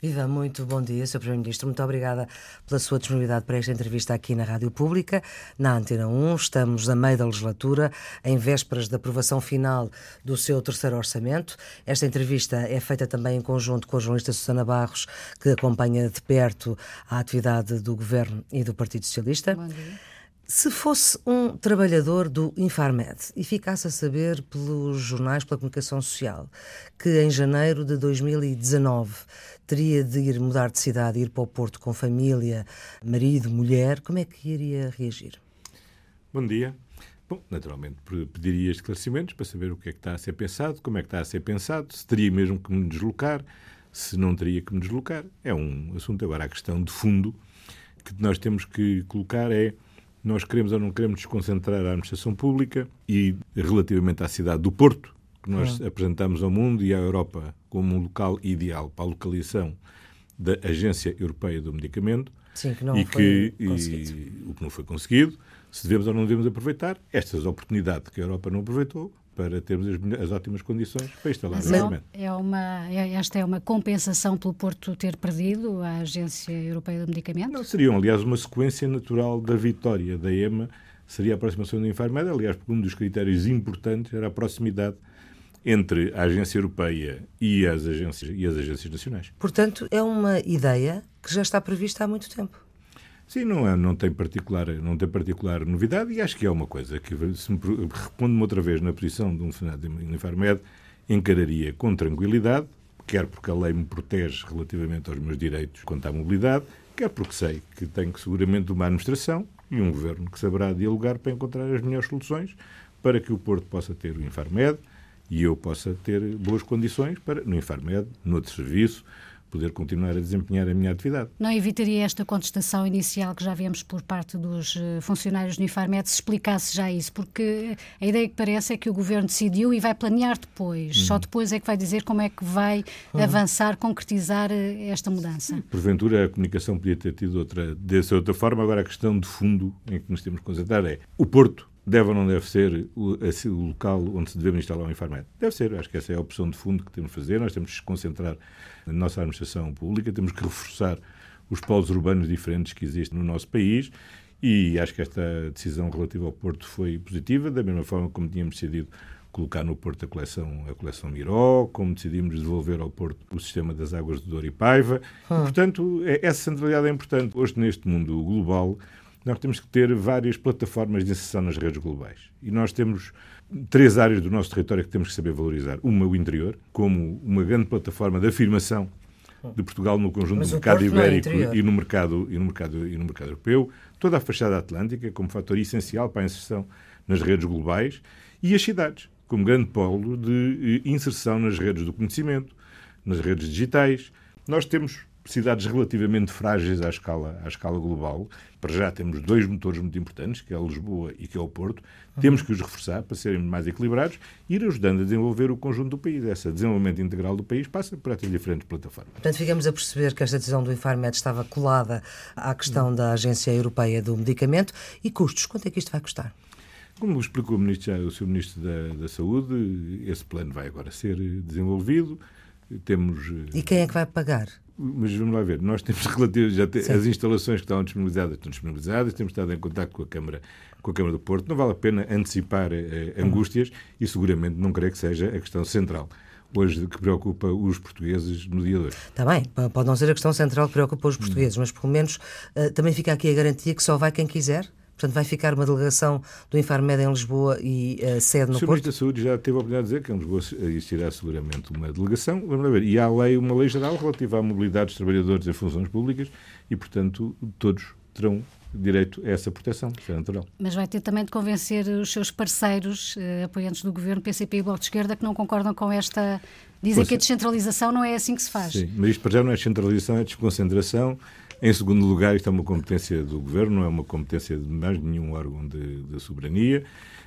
Viva, muito bom dia, Sr. Primeiro-Ministro. Muito obrigada pela sua disponibilidade para esta entrevista aqui na Rádio Pública, na Antena 1. Estamos a meio da legislatura, em vésperas da aprovação final do seu terceiro orçamento. Esta entrevista é feita também em conjunto com a jornalista Susana Barros, que acompanha de perto a atividade do Governo e do Partido Socialista. Bom dia. Se fosse um trabalhador do Infarmed e ficasse a saber pelos jornais, pela comunicação social, que em janeiro de 2019 teria de ir mudar de cidade, ir para o Porto com família, marido, mulher, como é que iria reagir? Bom dia. Bom, naturalmente pediria esclarecimentos para saber o que é que está a ser pensado, como é que está a ser pensado, se teria mesmo que me deslocar, se não teria que me deslocar. É um assunto. Agora, a questão de fundo que nós temos que colocar é nós queremos ou não queremos desconcentrar a administração pública e, relativamente à cidade do Porto, que nós apresentamos ao mundo e à Europa como um local ideal para a localização da Agência Europeia do Medicamento, Sim, que não e foi que e, o que não foi conseguido, se devemos ou não devemos aproveitar estas oportunidades que a Europa não aproveitou para termos as, as ótimas condições para instalar Mas o é, medicamento. é uma, é- esta é uma compensação pelo Porto ter perdido a Agência Europeia do Medicamento? Não, seriam, aliás, uma sequência natural da vitória da EMA, seria a aproximação da Infarmed, aliás, porque um dos critérios importantes era a proximidade entre a Agência Europeia e as agências, e as agências nacionais. Portanto, é uma ideia que já está prevista há muito tempo. Sim, não, é, não, tem particular, não tem particular novidade e acho que é uma coisa que, se me repondo-me outra vez na posição de um funcionário da Infarmed, encararia com tranquilidade, quer porque a lei me protege relativamente aos meus direitos quanto à mobilidade, quer porque sei que tenho seguramente uma administração e um governo que saberá dialogar para encontrar as melhores soluções para que o Porto possa ter o Infarmed e eu possa ter boas condições para, no Infarmed, no outro serviço, poder continuar a desempenhar a minha atividade. Não evitaria esta contestação inicial que já vemos por parte dos eh, funcionários do Infarmed se explicasse já isso? Porque a ideia que parece é que o Governo decidiu e vai planear depois. Só depois é que vai dizer como é que vai avançar, concretizar eh, esta mudança. Porventura a comunicação podia ter tido outra, dessa outra forma. Agora a questão de fundo em que nos temos que concentrar é o Porto deve ou não deve ser o, o local onde se devemos instalar um Infarmed? Deve ser. Acho que essa é a opção de fundo que temos de fazer. Nós temos que concentrar na nossa administração pública, temos que reforçar os polos urbanos diferentes que existem no nosso país e acho que esta decisão relativa ao Porto foi positiva, da mesma forma como tínhamos decidido colocar no Porto a coleção, a coleção Miró, como decidimos devolver ao Porto o sistema das águas de Douro e Paiva. E, portanto, é- essa centralidade é importante. Hoje, neste mundo global, nós temos que ter várias plataformas de inserção nas redes globais. E nós temos três áreas do nosso território que temos que saber valorizar. Uma, o interior, como uma grande plataforma de afirmação de Portugal no conjunto Mas do mercado é ibérico interior. e no mercado e no mercado e no mercado europeu, toda a fachada atlântica como fator essencial para a inserção nas redes globais e as cidades como grande polo de eh, inserção nas redes do conhecimento, nas redes digitais. Nós temos cidades relativamente frágeis à escala, à escala global. Para já temos dois motores muito importantes, que é Lisboa e que é o Porto. Temos que os reforçar para serem mais equilibrados e ir ajudando a desenvolver o conjunto do país. Esse desenvolvimento integral do país passa por estas diferentes plataformas. Portanto, ficamos a perceber que esta decisão do Infarmed estava colada à questão da Agência Europeia do Medicamento e custos. Quanto é que isto vai custar? Como explicou o, ministro, o Sr. Ministro da, da Saúde, esse plano vai agora ser desenvolvido. Temos. E quem é que vai pagar? Mas vamos lá ver, nós temos relativo, já te- as instalações que estão disponibilizadas estão disponibilizadas, temos estado em contato com a Câmara, com a Câmara do Porto, não vale a pena antecipar eh, angústias e seguramente não creio que seja a questão central hoje que preocupa os portugueses no dia de hoje. Está bem, pode não ser a questão central que preocupa os portugueses, mas pelo menos eh, também fica aqui a garantia que só vai quem quiser. Portanto, vai ficar uma delegação do Infarmed em Lisboa e eh, sede O no Sr. Porto? Ministro da Saúde já teve a oportunidade de dizer que em Lisboa existirá seguramente uma delegação. Vamos lá ver. E há lei, uma lei geral relativa à mobilidade dos trabalhadores em funções públicas e, portanto, todos terão direito a essa proteção. Isso é natural. Mas vai ter também de convencer os seus parceiros, eh, apoiantes do Governo, PCP e Bloco de Esquerda, que não concordam com esta... Dizem Pois que a é. descentralização não é assim que se faz. Sim, mas isto para já não é descentralização, é desconcentração. Em segundo lugar, isto é uma competência do Governo, não é uma competência de mais nenhum órgão de, de soberania.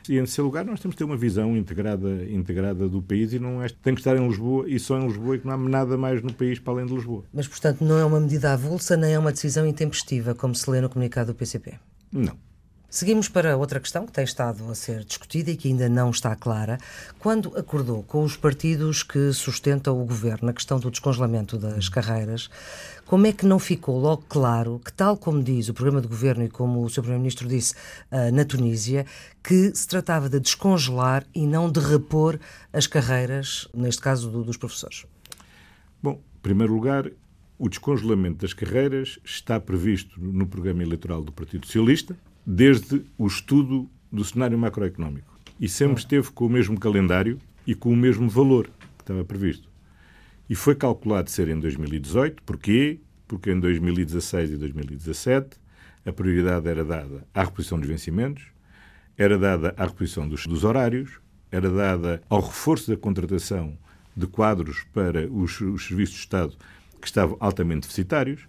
E, em terceiro lugar, nós temos que ter uma visão integrada, integrada do país e não é, tem que estar em Lisboa e só em Lisboa e que não há nada mais no país para além de Lisboa. Mas, portanto, não é uma medida avulsa nem é uma decisão intempestiva, como se lê no comunicado do PCP. Não. Seguimos para outra questão que tem estado a ser discutida e que ainda não está clara. Quando acordou com os partidos que sustentam o governo na questão do descongelamento das carreiras, como é que não ficou logo claro que, tal como diz o programa de governo e como o Sr. Primeiro-Ministro disse uh, na Tunísia, que se tratava de descongelar e não de repor as carreiras, neste caso do, dos professores? Bom, em primeiro lugar, o descongelamento das carreiras está previsto no programa eleitoral do Partido Socialista desde o estudo do cenário macroeconómico. E sempre esteve com o mesmo calendário e com o mesmo valor que estava previsto. E foi calculado ser em 2018. Porquê? Porque em 2016 e 2017 a prioridade era dada à reposição dos vencimentos, era dada à reposição dos, dos horários, era dada ao reforço da contratação de quadros para os, os serviços de Estado que estavam altamente deficitários,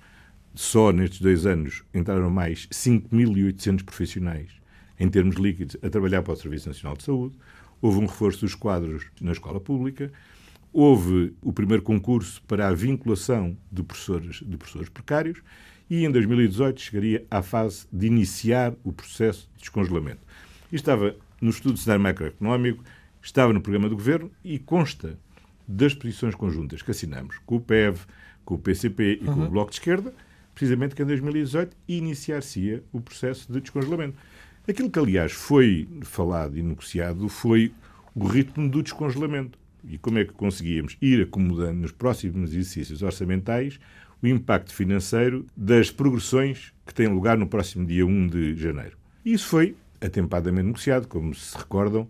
só nestes dois anos entraram mais 5.800 profissionais, em termos líquidos, a trabalhar para o Serviço Nacional de Saúde. Houve um reforço dos quadros na escola pública. Houve o primeiro concurso para a vinculação de professores, de professores precários. E em 2018 chegaria à fase de iniciar o processo de descongelamento. E estava no estudo de cenário macroeconómico, estava no programa do governo e consta das posições conjuntas que assinamos com o PEV, com o PCP e uhum. com o uhum. Bloco de Esquerda, precisamente que em 2018 iniciar-se-ia o processo de descongelamento. Aquilo que, aliás, foi falado e negociado foi o ritmo do descongelamento. E como é que conseguíamos ir acomodando nos próximos exercícios orçamentais o impacto financeiro das progressões que têm lugar no próximo dia 1 de janeiro. E isso foi atempadamente negociado. Como se recordam,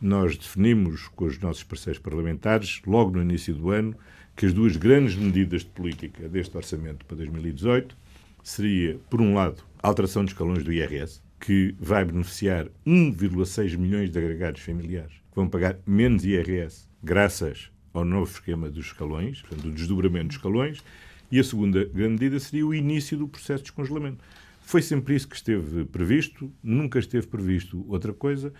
nós definimos com os nossos parceiros parlamentares, logo no início do ano, que as duas grandes medidas de política deste orçamento para 2018 seria, por um lado, a alteração dos escalões do IRS, que vai beneficiar 1,6 milhões de agregados familiares, que vão pagar menos IRS graças ao novo esquema dos escalões, portanto, o desdobramento dos escalões, e a segunda grande medida seria o início do processo de descongelamento. Foi sempre isso que esteve previsto, nunca esteve previsto outra coisa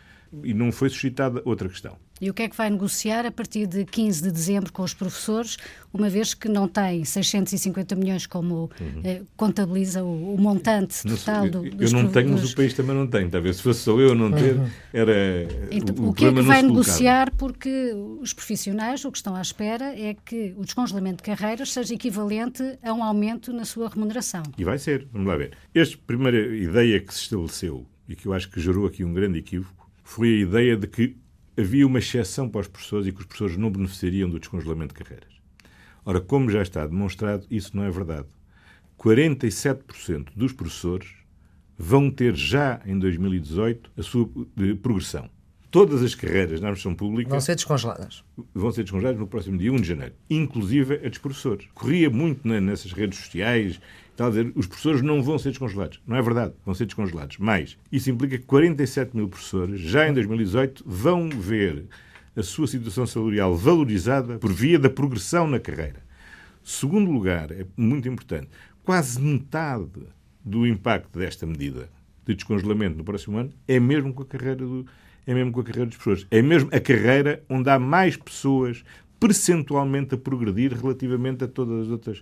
e não foi suscitada outra questão. E o que é que vai negociar a partir de 15 de dezembro com os professores, uma vez que não tem 650 milhões como uhum. eh, contabiliza o, o montante total do, eu, dos Eu não tenho, mas o país também não tem. Talvez se fosse só eu não ter, uhum. era. Então, o, o, que é que vai negociar? Porque os profissionais o que estão à espera é que o descongelamento de carreiras seja equivalente a um aumento na sua remuneração. E vai ser, vamos lá ver. Esta primeira ideia que se estabeleceu e que eu acho que gerou aqui um grande equívoco foi a ideia de que havia uma exceção para os professores e que os professores não beneficiariam do descongelamento de carreiras. Ora, como já está demonstrado, isso não é verdade. 47% dos professores vão ter já em 2018 a sua progressão. Todas as carreiras na administração pública vão ser descongeladas. Vão ser descongeladas no próximo dia 1 de janeiro, inclusive a dos professores. Corria muito nessas redes sociais Está a dizer, os professores não vão ser descongelados. Não é verdade, vão ser descongelados. Mas isso implica que 47 mil professores, já em 2018, vão ver a sua situação salarial valorizada por via da progressão na carreira. Segundo lugar, é muito importante, quase metade do impacto desta medida de descongelamento no próximo ano é mesmo com a carreira do, é mesmo com a carreira dos professores. É mesmo a carreira onde há mais pessoas percentualmente a progredir relativamente a todas as outras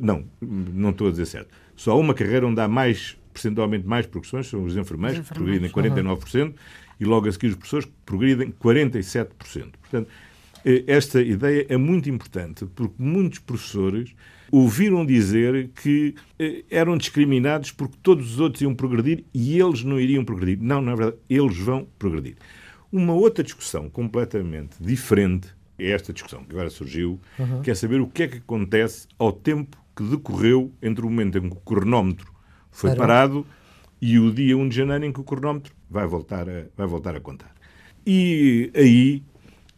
não, não estou a dizer certo. Só uma carreira onde há mais, percentualmente mais progressões, são os enfermeiros, os enfermeiros. que progridem 49%, uhum. e logo a seguir os professores, que progridem 47%. Portanto, eh, esta ideia é muito importante, porque muitos professores ouviram dizer que eh, eram discriminados porque todos os outros iam progredir e eles não iriam progredir. Não, não é verdade. Eles vão progredir. Uma outra discussão completamente diferente é esta discussão que agora surgiu, uhum. que é saber o que é que acontece ao tempo que decorreu entre o momento em que o cronómetro foi Parou. parado e o dia 1 de janeiro em que o cronómetro vai voltar a, vai voltar a contar. E aí,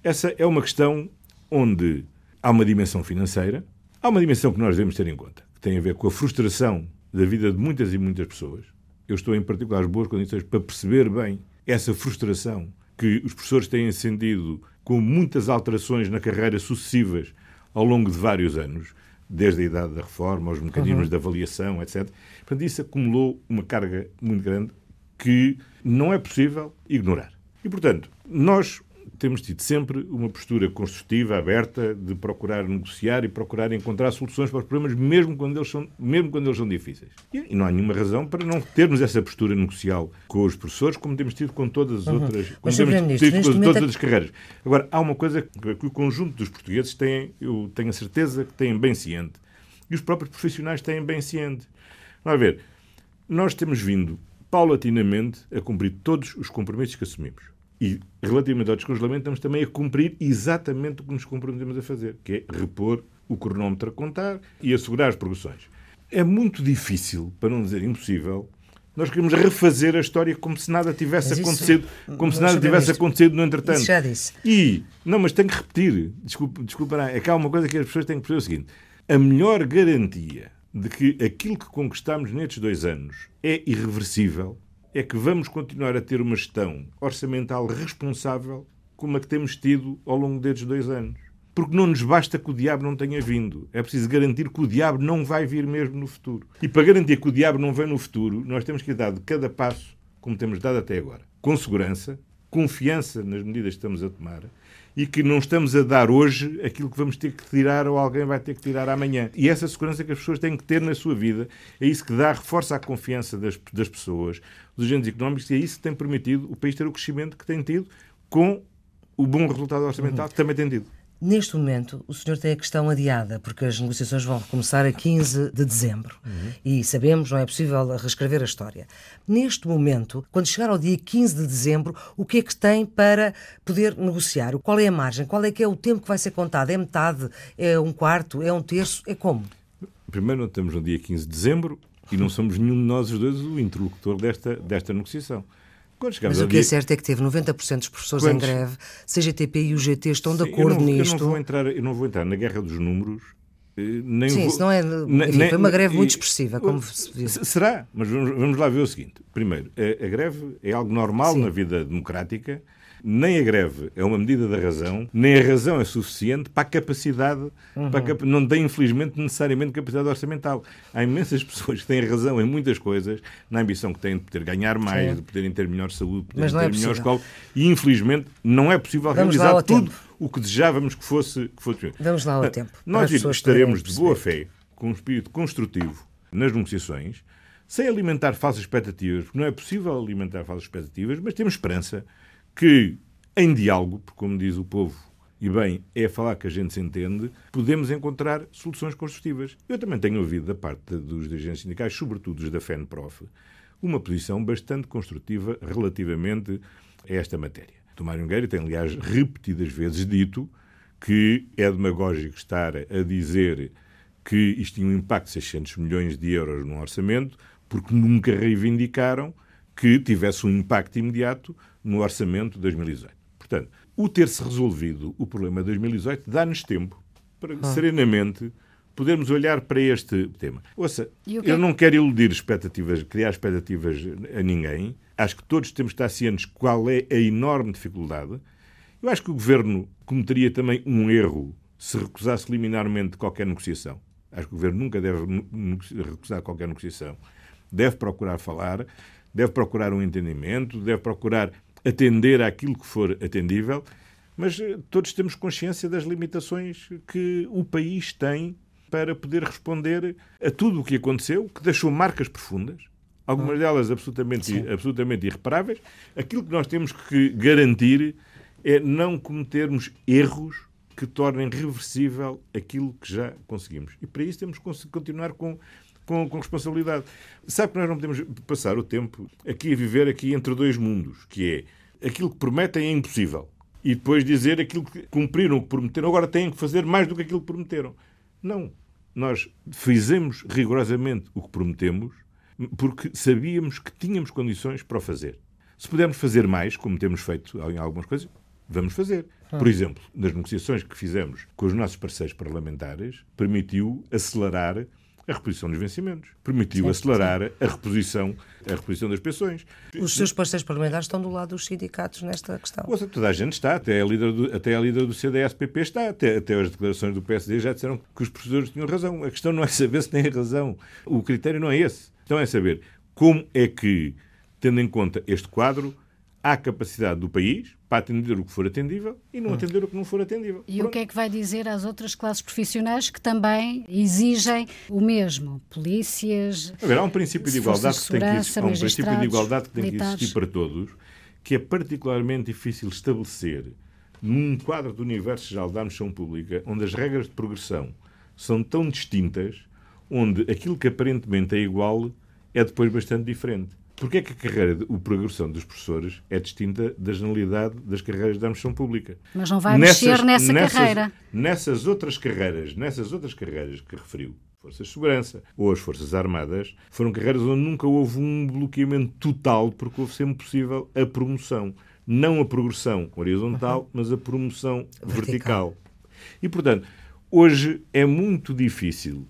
essa é uma questão onde há uma dimensão financeira, há uma dimensão que nós devemos ter em conta, que tem a ver com a frustração da vida de muitas e muitas pessoas. Eu estou, em particular, às boas condições para perceber bem essa frustração que os professores têm sentido com muitas alterações na carreira sucessivas ao longo de vários anos, desde a idade da reforma, aos mecanismos uhum. de avaliação, etc. Portanto, isso acumulou uma carga muito grande que não é possível ignorar. E, portanto, nós temos tido sempre uma postura construtiva, aberta, de procurar negociar e procurar encontrar soluções para os problemas, mesmo quando eles são, mesmo quando eles são difíceis. E não há nenhuma razão para não termos essa postura negocial com os professores, como temos tido com todas as uhum. outras, temos tido com todas é as carreiras. Agora, há uma coisa que o conjunto dos portugueses têm, eu tenho a certeza que têm bem ciente, e os próprios profissionais têm bem ciente. Vamos ver, nós temos vindo paulatinamente a cumprir todos os compromissos que assumimos. E, relativamente ao descongelamento, estamos também a cumprir exatamente o que nos comprometemos a fazer, que é repor o cronómetro a contar e assegurar as progressões. É muito difícil, para não dizer impossível, nós queremos refazer a história como se nada tivesse isso, acontecido, como se nada tivesse isto. acontecido no entretanto. Isso já disse. E, não, mas tenho que repetir, desculpa, desculpa, é que há uma coisa que as pessoas têm que perceber o seguinte: a melhor garantia de que aquilo que conquistamos nestes dois anos é irreversível é que vamos continuar a ter uma gestão orçamental responsável como a que temos tido ao longo destes dois anos. Porque não nos basta que o diabo não tenha vindo. É preciso garantir que o diabo não vai vir mesmo no futuro. E para garantir que o diabo não vem no futuro, nós temos que dar de cada passo, como temos dado até agora, com segurança, confiança nas medidas que estamos a tomar e que não estamos a dar hoje aquilo que vamos ter que tirar ou alguém vai ter que tirar amanhã. E essa segurança que as pessoas têm que ter na sua vida é isso que dá, reforça a confiança das, das pessoas, dos agentes económicos, e é isso que tem permitido o país ter o crescimento que tem tido com o bom resultado orçamental que também tem tido. Neste momento, o senhor tem a questão adiada, porque as negociações vão recomeçar a 15 de dezembro. Uhum. E sabemos, não é possível reescrever a história. Neste momento, quando chegar ao dia 15 de dezembro, o que é que tem para poder negociar? Qual é a margem? Qual é que é o tempo que vai ser contado? É metade? É um quarto? É um terço? É como? Primeiro, não estamos no dia 15 de dezembro e não somos nenhum de nós os dois o interlocutor desta, desta negociação. Mas o que é certo é que teve 90% dos professores Quantos... em greve, CGTP e UGT estão Sim, de acordo eu não, nisto. Eu não, vou entrar, eu não vou entrar na guerra dos números. Eh, nem Sim, vou... isso não é. Enfim, nem, foi uma greve muito expressiva, como se viu. Será, mas vamos, vamos, lá ver o seguinte. Primeiro, a, a greve é algo normal Sim. na vida democrática nem a greve é uma medida da razão, nem a razão é suficiente para a capacidade, uhum. para a, não tem infelizmente necessariamente capacidade orçamental. Há imensas pessoas que têm razão em muitas coisas, na ambição que têm de poder ganhar mais, Sim. de poderem ter melhor saúde, de poderem ter é melhor escola, e infelizmente não é possível Vamos realizar tudo tempo. o que desejávamos que fosse, que fosse. Vamos lá ao tempo. Nós estaremos de boa fé, com um espírito construtivo nas negociações, sem alimentar falsas expectativas, porque não é possível alimentar falsas expectativas, mas temos esperança que, em diálogo, porque, como diz o povo, e bem, é falar que a gente se entende, podemos encontrar soluções construtivas. Eu também tenho ouvido da parte dos dirigentes sindicais, sobretudo os da FENPROF, uma posição bastante construtiva relativamente a esta matéria. Tomário Nogueira tem, aliás, repetidas vezes dito que é demagógico estar a dizer que isto tinha um impacto de 600 milhões de euros no orçamento, porque nunca reivindicaram que tivesse um impacto imediato no orçamento de 2018. Portanto, o ter-se resolvido o problema de 2018 dá-nos tempo para ah. serenamente podermos olhar para este tema. Ouça, eu não quero iludir expectativas, criar expectativas a ninguém. Acho que todos temos de estar cientes qual é a enorme dificuldade. Eu acho que o Governo cometeria também um erro se recusasse liminarmente qualquer negociação. Acho que o Governo nunca deve recusar qualquer negociação. Deve procurar falar, deve procurar um entendimento, deve procurar atender àquilo que for atendível, mas eh, todos temos consciência das limitações que o país tem para poder responder a tudo o que aconteceu, que deixou marcas profundas, algumas delas absolutamente, absolutamente irreparáveis. Aquilo que nós temos que garantir é não cometermos erros que tornem reversível aquilo que já conseguimos. E para isso temos que continuar com com, com, responsabilidade. Sabe que nós não podemos passar o tempo aqui a viver aqui entre dois mundos, que é aquilo que prometem é impossível e depois dizer aquilo que cumpriram, o que prometeram, agora têm que fazer mais do que aquilo que prometeram. Não. Nós fizemos rigorosamente o que prometemos porque sabíamos que tínhamos condições para o fazer. Se pudermos fazer mais, como temos feito em algumas coisas, vamos fazer. Por exemplo, nas negociações que fizemos com os nossos parceiros parlamentares, permitiu acelerar a reposição dos vencimentos. Permitiu acelerar a reposição, a reposição das pensões. Os seus parceiros parlamentares estão do lado dos sindicatos nesta questão. Ouça, toda a gente está, até a líder do, até a líder do CDS-PP está, até, até as declarações do PSD já disseram que os professores tinham razão. A questão não é saber se têm razão. O critério não é esse. A questão é saber como é que, tendo em conta este quadro, à capacidade do país para atender o que for atendível e não atender o que não for atendível. E Pronto. o que é que vai dizer às outras classes profissionais que também exigem o mesmo? Polícias. A ver, há um princípio de igualdade que tem que existir, há um princípio de igualdade que tem que existir para todos, que é particularmente difícil estabelecer num quadro do universo geral da administração pública, onde as regras de progressão são tão distintas, onde aquilo que aparentemente é igual é depois bastante diferente. Porquê é que a carreira, a progressão dos professores é distinta da generalidade das carreiras da administração pública? Mas não vai nessas, mexer nessa nessas, carreira. Nessas outras carreiras, nessas outras carreiras que referiu, Forças de Segurança ou as Forças Armadas, foram carreiras onde nunca houve um bloqueamento total, porque houve sempre possível a promoção. Não a progressão horizontal, uhum. mas a promoção vertical. vertical. E, portanto, hoje é muito difícil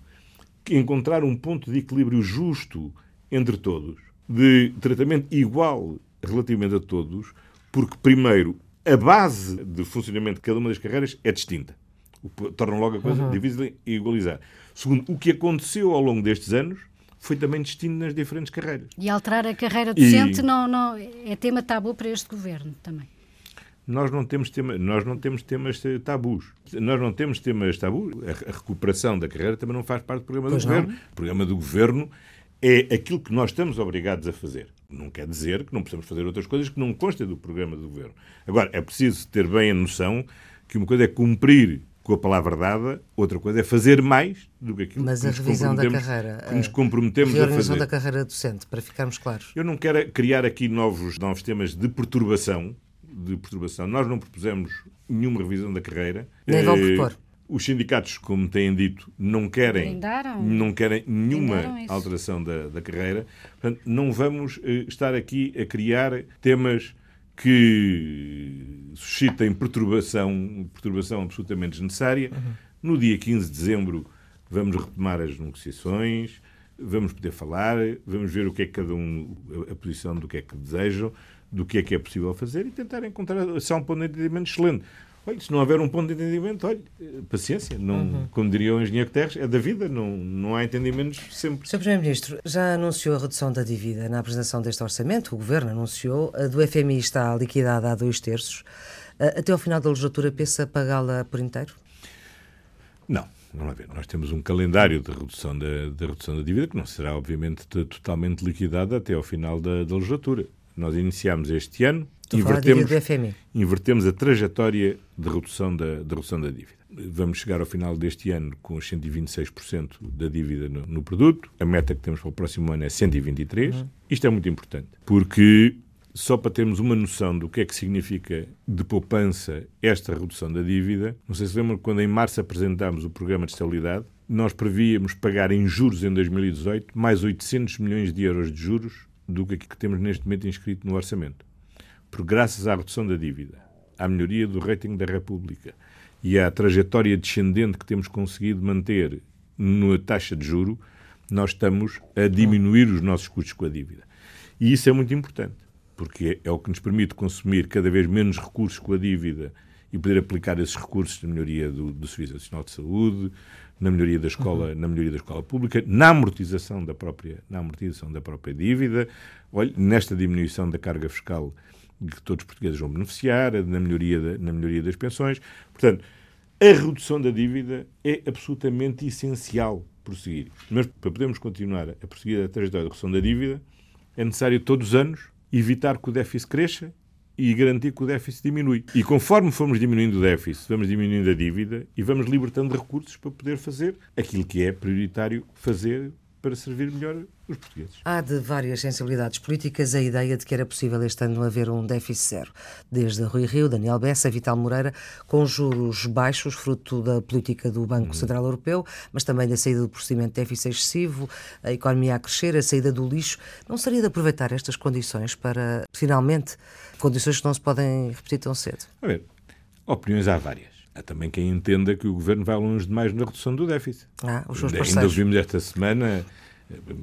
encontrar um ponto de equilíbrio justo entre todos de tratamento igual relativamente a todos, porque, primeiro, a base de funcionamento de cada uma das carreiras é distinta. O que torna logo a coisa uhum. difícil de igualizar. Segundo, o que aconteceu ao longo destes anos foi também distinto nas diferentes carreiras. E alterar a carreira docente e... não, não, é tema tabu para este governo também. Nós não temos tema, nós não temos temas tabus. Nós não temos temas tabus. A, recuperação da carreira também não faz parte do programa pois do não. governo. O programa do governo é aquilo que nós estamos obrigados a fazer. Não quer dizer que não possamos fazer outras coisas que não constem do programa do governo. Agora, é preciso ter bem a noção que uma coisa é cumprir com a palavra dada, outra coisa é fazer mais do que aquilo Mas que a revisão da carreira, que nos comprometemos a, a fazer. A revisão da carreira docente, para ficarmos claros. Eu não quero criar aqui novos, novos temas de perturbação, de perturbação. Nós não propusemos nenhuma revisão da carreira. Nem vão eh, propor. Os sindicatos, como têm dito, não querem, não querem nenhuma alteração da, da carreira. Portanto, não vamos uh, estar aqui a criar temas que suscitem perturbação, perturbação absolutamente desnecessária. Uhum. No dia 15 de dezembro vamos retomar as negociações, vamos poder falar, vamos ver o que é que cada um, a posição do que é que desejam, do que é que é possível fazer e tentar encontrar se há um ponto de entendimento excelente. Olha, se não houver um ponto de entendimento, olha, paciência. Não, uhum. Como diria o engenheiro Guterres, é da vida, não, não há entendimentos sempre. Sr. Primeiro-Ministro, já anunciou a redução da dívida na apresentação deste orçamento, o Governo anunciou, a do FMI está liquidada a dois terços. Até ao final da legislatura, pensa pagá-la por inteiro? Não. Vamos lá ver, nós temos um calendário de redução da, de redução da dívida que não será, obviamente, totalmente liquidada até ao final da, da legislatura. Nós iniciamos este ano invertemos, invertemos a trajetória de redução da, de redução da dívida. Vamos chegar ao final deste ano com os 126% da dívida no, no, produto. A meta que temos para o próximo ano é 123%. Uhum. Isto é muito importante, porque só para termos uma noção do que é que significa de poupança esta redução da dívida, não sei se lembram quando em março apresentámos o programa de estabilidade, nós prevíamos pagar em juros em 2018 mais 800 milhões de euros de juros do que, que temos neste momento inscrito no orçamento porque graças à redução da dívida, à melhoria do rating da República e à trajetória descendente que temos conseguido manter na taxa de juro, nós estamos a diminuir os nossos custos com a dívida. E isso é muito importante, porque é o que nos permite consumir cada vez menos recursos com a dívida e poder aplicar esses recursos na melhoria do, do Serviço Nacional de Saúde, na melhoria da escola, uhum. na melhoria da escola pública, na amortização da própria, na amortização da própria dívida, olha, nesta diminuição da carga fiscal que todos os portugueses vão beneficiar, na melhoria, da, na melhoria das pensões. Portanto, a redução da dívida é absolutamente essencial prosseguir. Mas para podermos continuar a prosseguir a trajetória de redução da dívida, é necessário todos os anos evitar que o déficit cresça e garantir que o déficit diminui. E conforme formos diminuindo o déficit, vamos diminuindo a dívida e vamos libertando recursos para poder fazer aquilo que é prioritário fazer para servir melhor os portugueses. Há de várias sensibilidades políticas a ideia de que era possível este ano haver um déficit zero. Desde Rui Rio, Daniel Bessa, Vital Moreira, com juros baixos, fruto da política do Banco uhum. Central Europeu, mas também da saída do procedimento de déficit excessivo, a economia a crescer, a saída do lixo. Não seria de aproveitar estas condições para, finalmente, condições que não se podem repetir tão cedo? A ver, opiniões há várias. Há também quem entenda que o governo vai longe demais na redução do déficit. Ah, os seus parceiros. Ainda vimos esta semana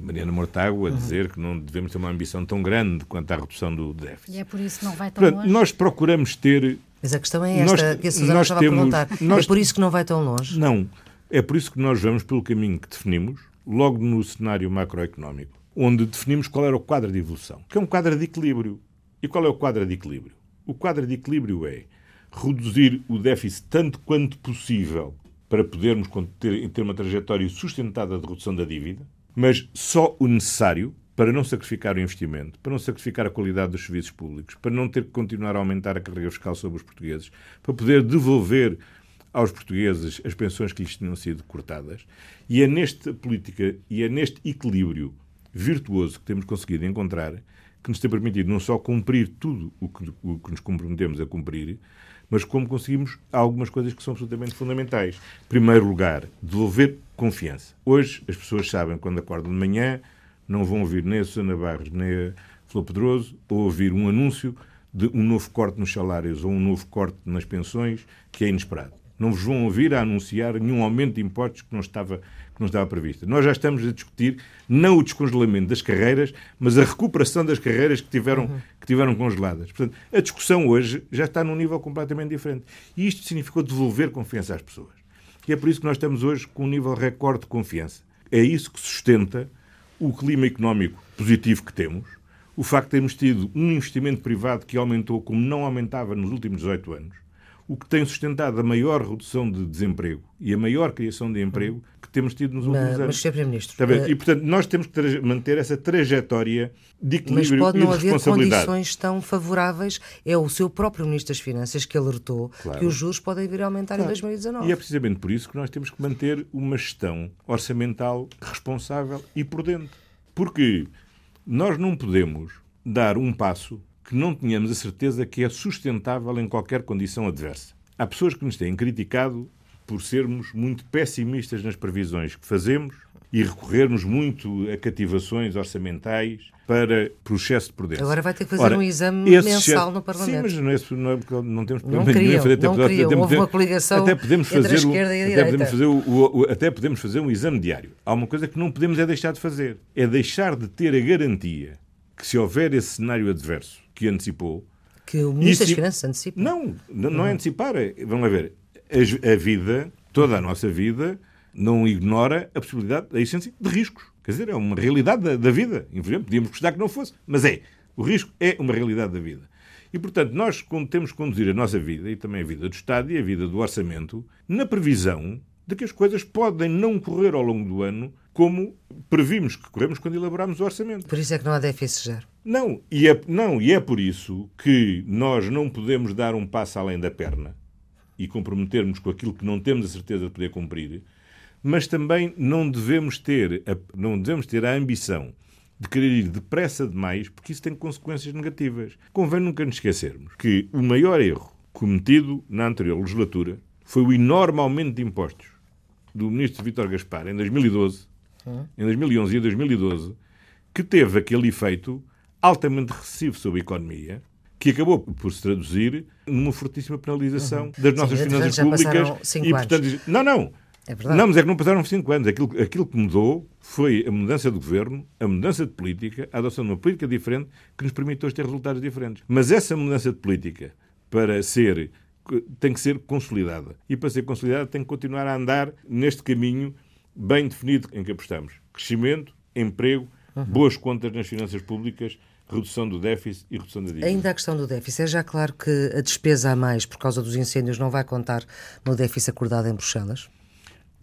Mariana Mortágua a uhum. dizer que não devemos ter uma ambição tão grande quanto à redução do déficit. E é por isso que não vai tão Portanto, longe. Nós procuramos ter. Mas a questão é esta nós, que a Susana estava temos, a perguntar. Nós, é por isso que não vai tão longe? Não. É por isso que nós vamos pelo caminho que definimos, logo no cenário macroeconómico, onde definimos qual era o quadro de evolução, que é um quadro de equilíbrio E qual é o quadro de equilíbrio? O quadro de equilíbrio é reduzir o déficit tanto quanto possível para podermos ter, ter uma trajetória sustentada de redução da dívida, mas só o necessário para não sacrificar o investimento, para não sacrificar a qualidade dos serviços públicos, para não ter que continuar a aumentar a carga fiscal sobre os portugueses, para poder devolver aos portugueses as pensões que lhes tinham sido cortadas. E é nesta política e é neste equilíbrio virtuoso que temos conseguido encontrar que nos tem permitido não só cumprir tudo o que, o que nos comprometemos a cumprir, mas como conseguimos algumas coisas que são absolutamente fundamentais. Em primeiro lugar, devolver confiança. Hoje as pessoas sabem quando acordam de manhã não vão ouvir nem a Susana Barros nem a Flor Pedroso ou ouvir um anúncio de um novo corte nos salários ou um novo corte nas pensões que é inesperado. Não vos vão ouvir a anunciar nenhum aumento de impostos que não estava, que não estava previsto. Nós já estamos a discutir não o descongelamento das carreiras, mas a recuperação das carreiras que tiveram, uhum. que tiveram congeladas. Portanto, a discussão hoje já está num nível completamente diferente. E isto significou devolver confiança às pessoas. E é por isso que nós estamos hoje com um nível recorde de confiança. É isso que sustenta o clima económico positivo que temos, o facto de termos tido um investimento privado que aumentou como não aumentava nos últimos 18 anos, o que tem sustentado a maior redução de desemprego e a maior criação de emprego que temos tido nos últimos mas, anos. Mas, Sr. Primeiro-Ministro... Uh... E, portanto, nós temos que manter essa trajetória de equilíbrio mas pode não haver condições tão favoráveis. É o seu próprio Ministro das Finanças que alertou claro. que os juros podem vir a aumentar claro. em 2019. E é precisamente por isso que nós temos que manter uma gestão orçamental responsável e prudente. Porque nós não podemos dar um passo que não tenhamos a certeza que é sustentável em qualquer condição adversa. Há pessoas que nos têm criticado por sermos muito pessimistas nas previsões que fazemos e recorrermos muito a cativações orçamentais para processo de prudência. Agora vai ter que fazer Ora, um exame mensal excesso, no Parlamento. Sim, mas não, é, não, não temos problema não fazer. Até, não queriam. Até, Houve uma coligação até podemos fazer entre a esquerda e a até Podemos fazer o, o, até podemos fazer um exame diário. Há uma coisa que não podemos é deixar de fazer. É deixar de ter a garantia que se houver esse cenário adverso que antecipou... Que o Ministro das Finanças antecipa. Não, não, não é antecipar. É, vamos lá ver. A, a vida, toda a nossa vida, não ignora a possibilidade, a essência de riscos. Quer dizer, é uma realidade da, da vida. Infelizmente, podíamos gostar que não fosse, mas é. O risco é uma realidade da vida. E, portanto, nós temos que conduzir a nossa vida, e também a vida do Estado e a vida do orçamento, na previsão de que as coisas podem não correr ao longo do ano como previmos que corremos quando elaboramos o orçamento. Por isso é que não há déficit zero. Não e, é, não, e é por isso que nós não podemos dar um passo além da perna e comprometermos com aquilo que não temos a certeza de poder cumprir, mas também não devemos ter a, não devemos ter a ambição de querer ir depressa demais, porque isso tem consequências negativas. Convém nunca nos esquecermos que o maior erro cometido na anterior legislatura foi o enorme aumento de impostos do ministro Vítor Gaspar em 2012, hum. em 2011 e 2012, que teve aquele efeito altamente recessivo sobre a economia, que acabou por se traduzir numa fortíssima penalização uhum. das nossas Sim, finanças públicas. E, portanto, não, não. É verdade. Não, mas é que não passaram cinco anos. Aquilo, aquilo que mudou foi a mudança de governo, a mudança de política, a adoção de uma política diferente que nos permite hoje ter resultados diferentes. Mas essa mudança de política, para ser, tem que ser consolidada. E para ser consolidada, tem que continuar a andar neste caminho bem definido em que apostamos: crescimento, emprego, uhum. boas contas nas finanças públicas redução do déficit e redução da dívida. Ainda a questão do déficit, é já claro que a despesa a mais por causa dos incêndios não vai contar no déficit acordado em Bruxelas?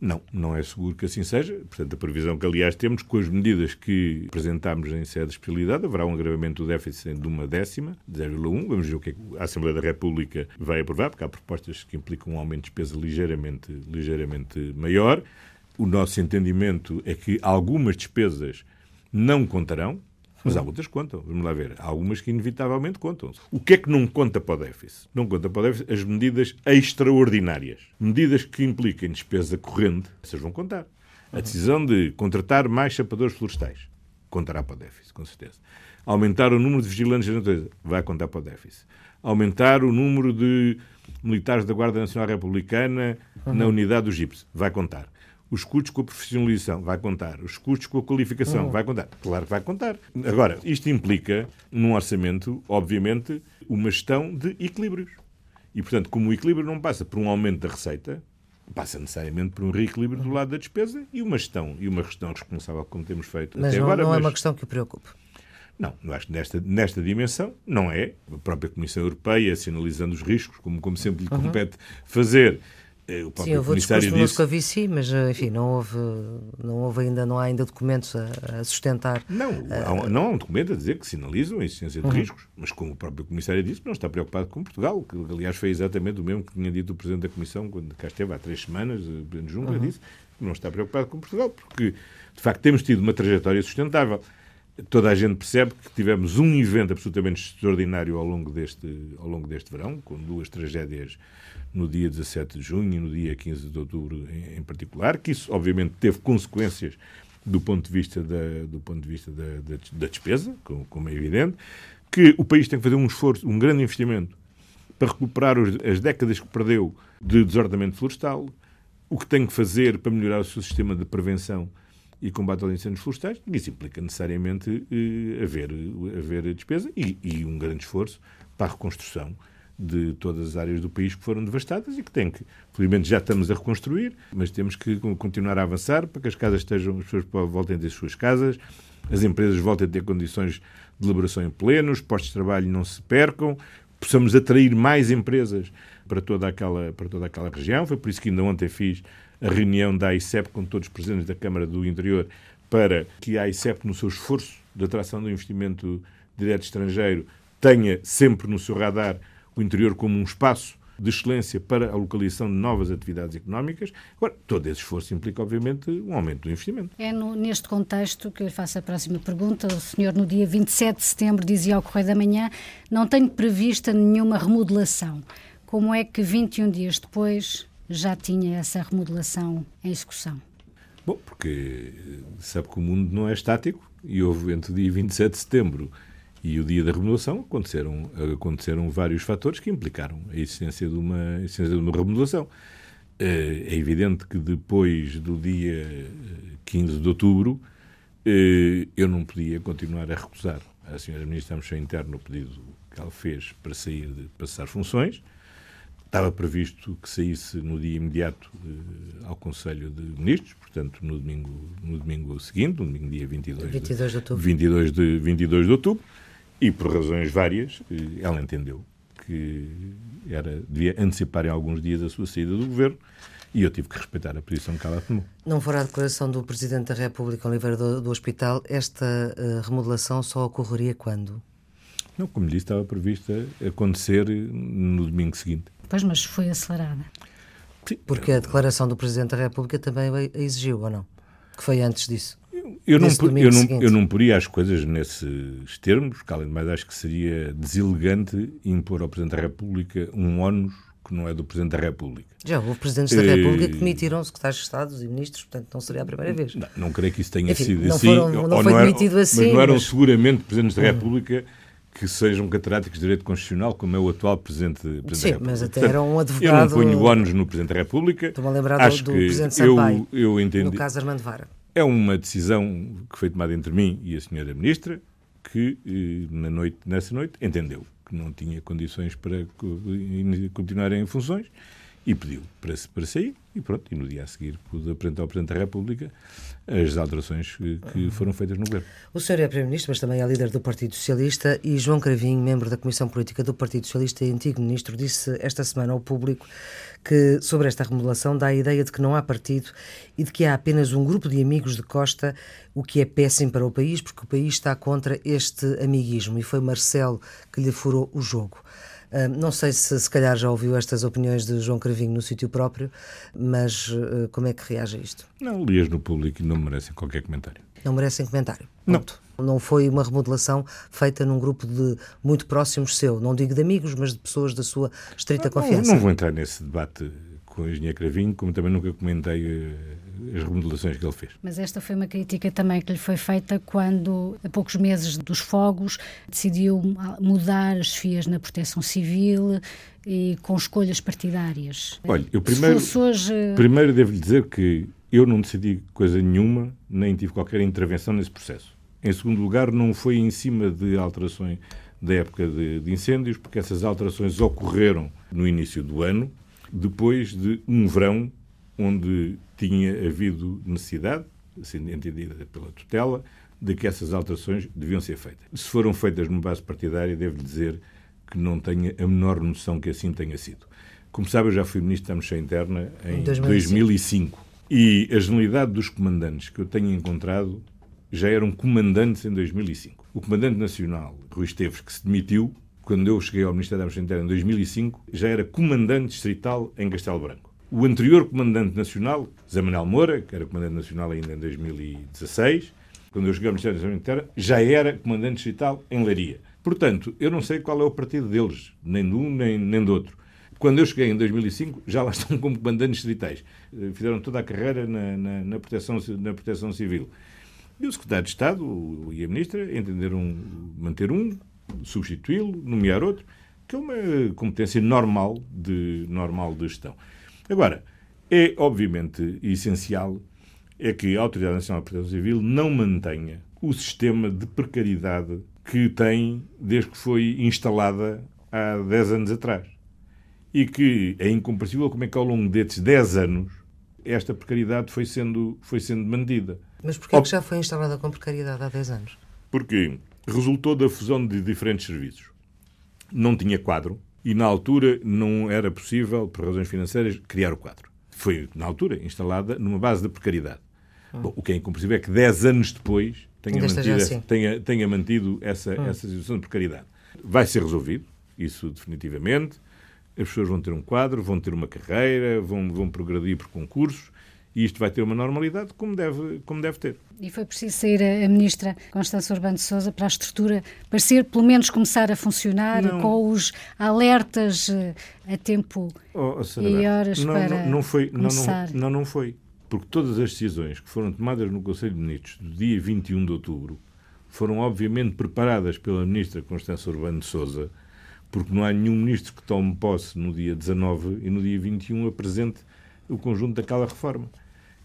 Não, não é seguro que assim seja. Portanto, a previsão que, aliás, temos, com as medidas que apresentámos em sede de especialidade, haverá um agravamento do déficit de uma décima, de 0,1. Vamos ver o que, é que a Assembleia da República vai aprovar, porque há propostas que implicam um aumento de despesa ligeiramente, ligeiramente maior. O nosso entendimento é que algumas despesas não contarão, mas há outras que contam. Vamos lá ver. Há algumas que inevitavelmente contam. O que é que não conta para o déficit? Não conta para o déficit as medidas extraordinárias. Medidas que impliquem despesa corrente, essas vão contar. A decisão de contratar mais chapadores florestais contará para o déficit, com certeza. Aumentar o número de vigilantes da natureza vai contar para o déficit. Aumentar o número de militares da Guarda Nacional Republicana uhum. na unidade do GIPS vai contar. Os custos com a profissionalização vai contar. Os custos com a qualificação uhum. vai contar. Claro que vai contar. Agora, isto implica, num orçamento, obviamente, uma gestão de equilíbrios. E, portanto, como o equilíbrio não passa por um aumento da receita, passa necessariamente por um reequilíbrio do lado da despesa e uma gestão, e uma gestão responsável, como temos feito mas até não, agora. Não é mas... é uma questão que o preocupe. Não, eu acho que nesta, nesta dimensão não é. A própria Comissão Europeia, sinalizando os riscos, como, como sempre lhe uhum. compete fazer, eh, o Sim, houve o discurso disse... do Moscovici, mas eh, enfim, não houve, não houve ainda, não há ainda documentos a, a sustentar. Não, há, não há um documento a dizer que sinalizam a existência de uhum. riscos, mas como o próprio Comissário disse, não está preocupado com Portugal, que aliás foi exatamente o mesmo que tinha dito o Presidente da Comissão quando cá esteve há três semanas, o Presidente Juncker uhum. disse não está preocupado com Portugal, porque de facto temos tido uma trajetória sustentável. Toda a gente percebe que tivemos um evento absolutamente extraordinário ao longo deste, ao longo deste verão, com duas tragédias no dia 17 de junho e no dia 15 de outubro em, em particular, que isso obviamente teve consequências do ponto de vista da, do ponto de vista da, da, da despesa, como, como, é evidente, que o país tem que fazer um esforço, um grande investimento para recuperar os, as décadas que perdeu de desordenamento florestal, o que tem que fazer para melhorar o seu sistema de prevenção e combate aos incêndios florestais, isso implica necessariamente eh, haver, haver despesa e, e um grande esforço para a reconstrução de todas as áreas do país que foram devastadas e que tem que, felizmente já estamos a reconstruir, mas temos que continuar a avançar para que as casas estejam, as pessoas voltem a ter as suas casas, as empresas voltem a ter condições de elaboração em pleno, os postos de trabalho não se percam, possamos atrair mais empresas para toda aquela, para toda aquela região. Foi por isso que ainda ontem fiz a reunião da AICEP com todos os presidentes da Câmara do Interior para que a AICEP, no seu esforço de atração do investimento direto estrangeiro, tenha sempre no seu radar o interior como um espaço de excelência para a localização de novas atividades económicas. Agora, todo esse esforço implica, obviamente, um aumento do investimento. É no, neste contexto que eu lhe faço a próxima pergunta. O senhor, no dia 27 de setembro, dizia ao Correio da Manhã: não tenho prevista nenhuma remodelação. Como é que 21 dias depois já tinha essa remodelação em execução? Bom, porque sabe que o mundo não é estático e houve entre o dia 27 de setembro e o dia da remodelação aconteceram, aconteceram vários fatores que implicaram a existência de uma, existência de uma remodelação. Eh, é evidente que depois do dia 15 de outubro eh, eu não podia continuar a recusar à senhora Ministra da Administração Interna o pedido que ela fez para sair de passar funções. Estava previsto que saísse no dia imediato eh, ao Conselho de Ministros, portanto, no domingo, no domingo seguinte, no domingo dia 22, 22 de, outubro. 22 de, 22 de outubro. E por razões várias, eh, ela entendeu que era, devia antecipar em alguns dias a sua saída do governo e eu tive que respeitar a posição que ela tomou. Não fora a declaração do Presidente da República, Oliveira do, do Hospital, esta uh, remodelação só ocorreria quando? Não, como lhe disse, estava prevista acontecer no domingo seguinte. Pois, mas foi acelerada. Sim. Porque a declaração do Presidente da República também a exigiu, ou não? Que foi antes disso. Eu não, eu, não, eu não poria as coisas nesses termos, que além de mais acho que seria deselegante impor ao Presidente da República um ónus que não é do Presidente da República. Já houve Presidentes da República que demitiram secretários de Estado e ministros, portanto não seria a primeira vez. Não, não creio que isso tenha Enfim, sido não assim. Foram, não foi não demitido eram, assim. Mas não eram mas... seguramente Presidentes da hum. Que sejam catedráticos de Direito Constitucional, como é o atual Presidente, presidente Sim, da República. mas até Portanto, era um advogado... Eu não ponho ónus no Presidente da República. Estou-me a lembrar Acho do, do Presidente Sampaio, eu, eu entendi... no caso Armando Vara. É uma decisão que foi tomada entre mim e a senhora Ministra, que eh, na noite, nessa noite entendeu que não tinha condições para continuar em funções e pediu para, para sair e pronto, e no dia a seguir pude apresentar ao Presidente da República as alterações que foram feitas no governo. O senhor é Primeiro-Ministro, mas também é líder do Partido Socialista e João Cravinho, membro da Comissão Política do Partido Socialista e antigo Ministro, disse esta semana ao público que, sobre esta remodelação, dá a ideia de que não há partido e de que há apenas um grupo de amigos de Costa, o que é péssimo para o país, porque o país está contra este amiguismo e foi Marcelo que lhe furou o jogo não sei se se calhar já ouviu estas opiniões de João Cravinho no sítio próprio, mas uh, como é que reage a isto? Não, lias no público e não merecem qualquer comentário. Não merecem comentário? Ponto. Não. Não foi uma remodelação feita num grupo de muito próximos seu, não digo de amigos, mas de pessoas da sua estrita não, confiança. Não, não vou entrar nesse debate com o engenheiro Cravinho, como também nunca comentei uh, as remodelações que ele fez. Mas esta foi uma crítica também que lhe foi feita quando, a poucos meses dos fogos, decidiu mudar as FIAs na proteção civil e com escolhas partidárias. Olha, eu primeiro, hoje... primeiro devo-lhe dizer que eu não decidi coisa nenhuma, nem tive qualquer intervenção nesse processo. Em segundo lugar, não foi em cima de alterações da época de, de incêndios, porque essas alterações ocorreram no início do ano, depois de um verão onde tinha havido necessidade, sendo entendida pela tutela, de que essas alterações deviam ser feitas. Se foram feitas numa base partidária, devo dizer que não tenho a menor noção que assim tenha sido. Como sabe, eu já fui Ministro da Administração Interna em 2005. 2005. E a generalidade dos comandantes que eu tenho encontrado já eram comandantes em 2005. O comandante nacional, Rui Esteves, que se demitiu, quando eu cheguei ao Ministério da Administração Interna em 2005, já era comandante distrital em Castelo Branco. O anterior comandante nacional, Zé Manuel Moura, que era comandante nacional ainda em 2016, quando eu cheguei ao Ministério da Administração Interna, já era comandante distrital em Leiria. Portanto, eu não sei qual é o partido deles, nem de um nem, nem do outro. Quando eu cheguei em 2005, já lá estão como comandantes distritais. Eh, fizeram toda a carreira na, na, na, proteção, na proteção civil. E o secretário de Estado e a ministra entenderam manter um, substituí-lo, nomear outro, que é uma competência normal de, normal de gestão. Agora, é obviamente essencial é que a Autoridade Nacional de Proteção Civil não mantenha o sistema de precariedade que tem desde que foi instalada há 10 anos atrás. E que é incompreensível como é que ao longo desses 10 anos esta precariedade foi sendo, foi sendo mantida. Mas porquê é que já foi instalada com precariedade há 10 anos? Porque resultou da fusão de diferentes serviços. Não tinha quadro e, na altura, não era possível, por razões financeiras, criar o quadro. Foi, na altura, instalada numa base de precariedade. Hum. Bom, o que é incompreensível é que 10 anos depois tenha mantido, assim. essa, tenha, tenha mantido essa, hum. essa situação de precariedade. Vai ser resolvido, isso definitivamente. As pessoas vão ter um quadro, vão ter uma carreira, vão, vão progredir por concursos e isto vai ter uma normalidade como deve, como deve ter. E foi preciso sair a, ministra Constança Urbano de Sousa para a estrutura parecer, pelo menos, começar a funcionar não. com os alertas eh, a tempo oh, oh, e horas não, para não, não foi, começar. Não, não, não foi porque todas as decisões que foram tomadas no Conselho de Ministros do dia 21 de outubro foram obviamente preparadas pela ministra Constança Urbano de Souza, porque não há nenhum ministro que tome posse no dia 19 e no dia 21 apresente o conjunto daquela reforma.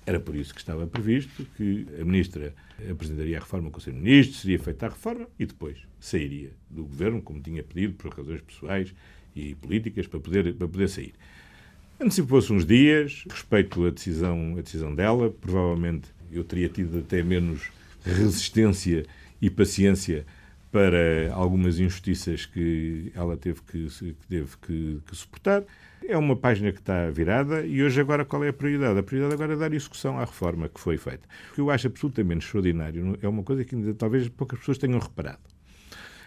Era por isso que estava previsto que a ministra apresentaria a reforma ao Conselho de Ministros, seria feita a reforma e depois sairia do governo, como tinha pedido, por razões pessoais e políticas, para poder, para poder sair. Antecipou-se uns dias, respeito a decisão, a decisão dela, provavelmente eu teria tido até menos resistência e paciência para algumas injustiças que ela teve que, que teve que, que, suportar. É uma página que está virada e hoje agora qual é a prioridade? A prioridade agora é dar execução à reforma que foi feita. O que eu acho absolutamente extraordinário é uma coisa que ainda talvez poucas pessoas tenham reparado.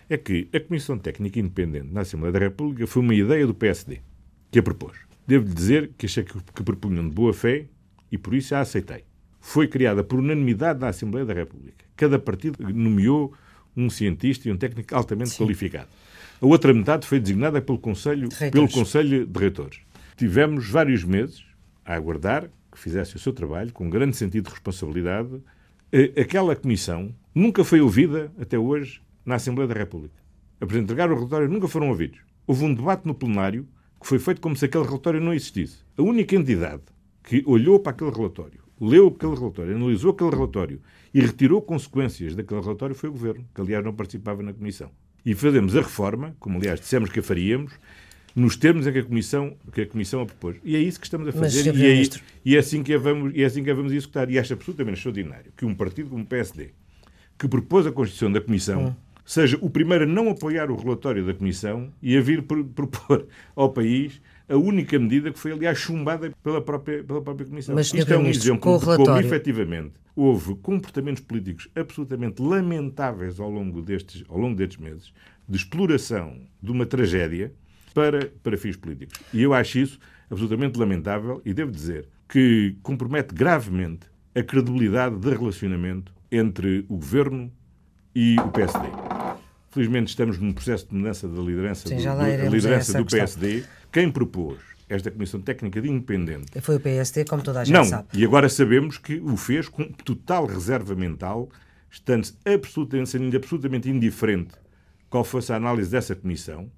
É que a Comissão Técnica Independente na Assembleia da República foi uma ideia do PSD que a propôs. Devo dizer que achei que, que propunham de boa fé e por isso a aceitei. Foi criada por unanimidade da Assembleia da República. Cada partido nomeou um cientista e um técnico altamente Sim. qualificado. A outra metade foi designada pelo Conselho, de pelo Conselho de Reitores. Tivemos vários meses a aguardar que fizesse o seu trabalho, com grande sentido de responsabilidade. Aquela comissão nunca foi ouvida, até hoje, na Assembleia da República. Para entregar o relatório, nunca foram ouvidos. Houve um debate no plenário que foi feito como se aquele relatório não existisse. A única entidade que olhou para aquele relatório, leu aquele relatório, analisou aquele relatório e retirou consequências daquele relatório foi o Governo, que aliás não participava na Comissão. E fazemos a reforma, como aliás dissemos que a faríamos, nos termos em que a Comissão, que a, comissão a propôs. E é isso que estamos a fazer e é, e, é, assim que a vamos, e é assim que vamos executar. E acho absolutamente extraordinário que um partido como o PSD, que propôs a Constituição da Comissão, hum seja o primeiro a não apoiar o relatório da Comissão e a vir propor ao país a única medida que foi, aliás, chumbada pela própria, pela própria Comissão. Mas, Isto é um exemplo de como, efetivamente, houve comportamentos políticos absolutamente lamentáveis ao longo destes, ao longo destes meses, de exploração de uma tragédia para, para fins políticos. E eu acho isso absolutamente lamentável e devo dizer que compromete gravemente a credibilidade de relacionamento entre o Governo e o PSD. Felizmente estamos num processo de mudança da liderança, Sim, do, da liderança do PSD. Quem propôs esta Comissão Técnica de Independente... Foi o PSD, como toda a gente Não, sabe. e agora sabemos que o fez com total reserva mental, estando absolutamente, sendo absolutamente indiferente qual fosse a análise dessa Comissão,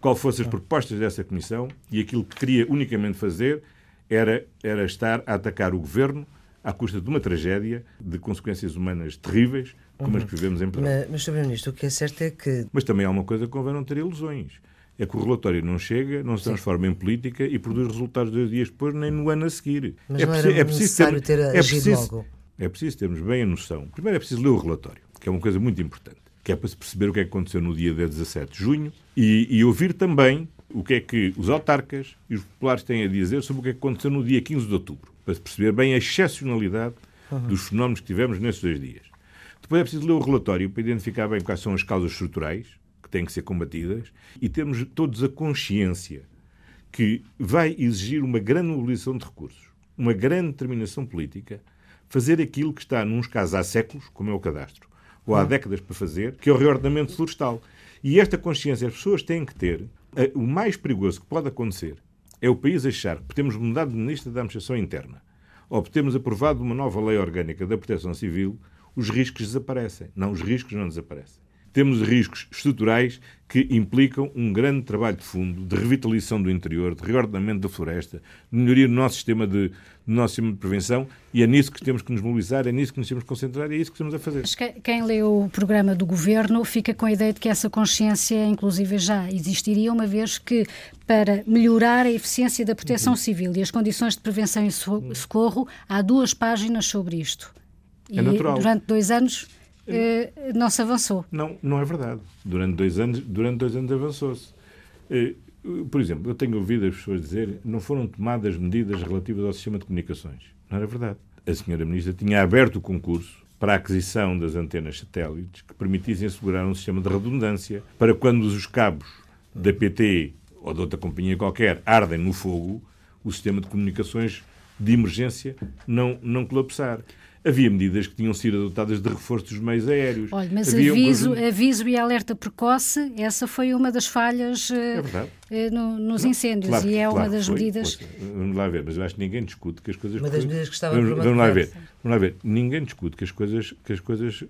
qual fossem as propostas dessa Comissão, e aquilo que queria unicamente fazer era, era estar a atacar o Governo à custa de uma tragédia de consequências humanas terríveis, como uhum. as que vivemos em Portugal. Mas, mas, Sr. Ministro, o que é certo é que... Mas também há uma coisa que convém não ter ilusões. É que o relatório não chega, não se transforma Sim. em política e produz resultados dois dias depois, nem no ano a seguir. Mas é não era é preciso necessário ter, ter é preciso, logo? é preciso termos bem a noção. Primeiro é preciso ler o relatório, que é uma coisa muito importante, que é para se perceber o que é que aconteceu no dia 17 de junho e, e ouvir também o que é que os autarcas e os populares têm a dizer sobre o que é que aconteceu no dia 15 de outubro, para se perceber bem a excepcionalidade uhum. dos fenómenos que tivemos nesses dois dias. Depois é preciso ler o relatório para identificar bem quais são as causas estruturais que têm que ser combatidas e termos todos a consciência que vai exigir uma grande mobilização de recursos, uma grande determinação política, fazer aquilo que está, nos casos, há séculos, como é o cadastro, ou há uhum. décadas para fazer, que é o reordenamento florestal. E esta consciência as pessoas têm que ter. O mais perigoso que pode acontecer é o país achar que temos mudado de ministro da Administração Interna ou por termos aprovado uma nova lei orgânica da proteção civil, os riscos desaparecem. Não, os riscos não desaparecem. Temos riscos estruturais que implicam um grande trabalho de fundo, de revitalização do interior, de reordenamento da floresta, de melhoria do nosso sistema de, do nosso sistema de prevenção e é nisso que temos que nos mobilizar, é nisso que nos temos que concentrar e é isso que estamos a fazer. Quem lê o programa do Governo fica com a ideia de que essa consciência, inclusive, já existiria, uma vez que para melhorar a eficiência da proteção uhum. civil e as condições de prevenção e socorro, há duas páginas sobre isto. É e natural. durante dois anos eh, não se avançou. Não, não é verdade. Durante dois anos, durante dois anos avançou-se. Eh, por exemplo, eu tenho ouvido as pessoas dizer não foram tomadas medidas relativas ao sistema de comunicações. Não era verdade. A senhora Ministra tinha aberto o concurso para a aquisição das antenas satélites que permitissem assegurar um sistema de redundância para quando os cabos da PT ou de outra companhia qualquer ardem no fogo, o sistema de comunicações de emergência não, não colapsar havia medidas que tinham sido adotadas de reforço dos meios aéreos. Olha, mas aviso, um aviso e alerta precoce, essa foi uma das falhas é uh, no, nos incêndios claro, e é claro uma das foi, medidas. vamos lá ver, mas eu acho que ninguém discute que as coisas. Uma das medidas que estava vamos, vamos lá ver, vamos lá ver, ninguém discute que as coisas que as coisas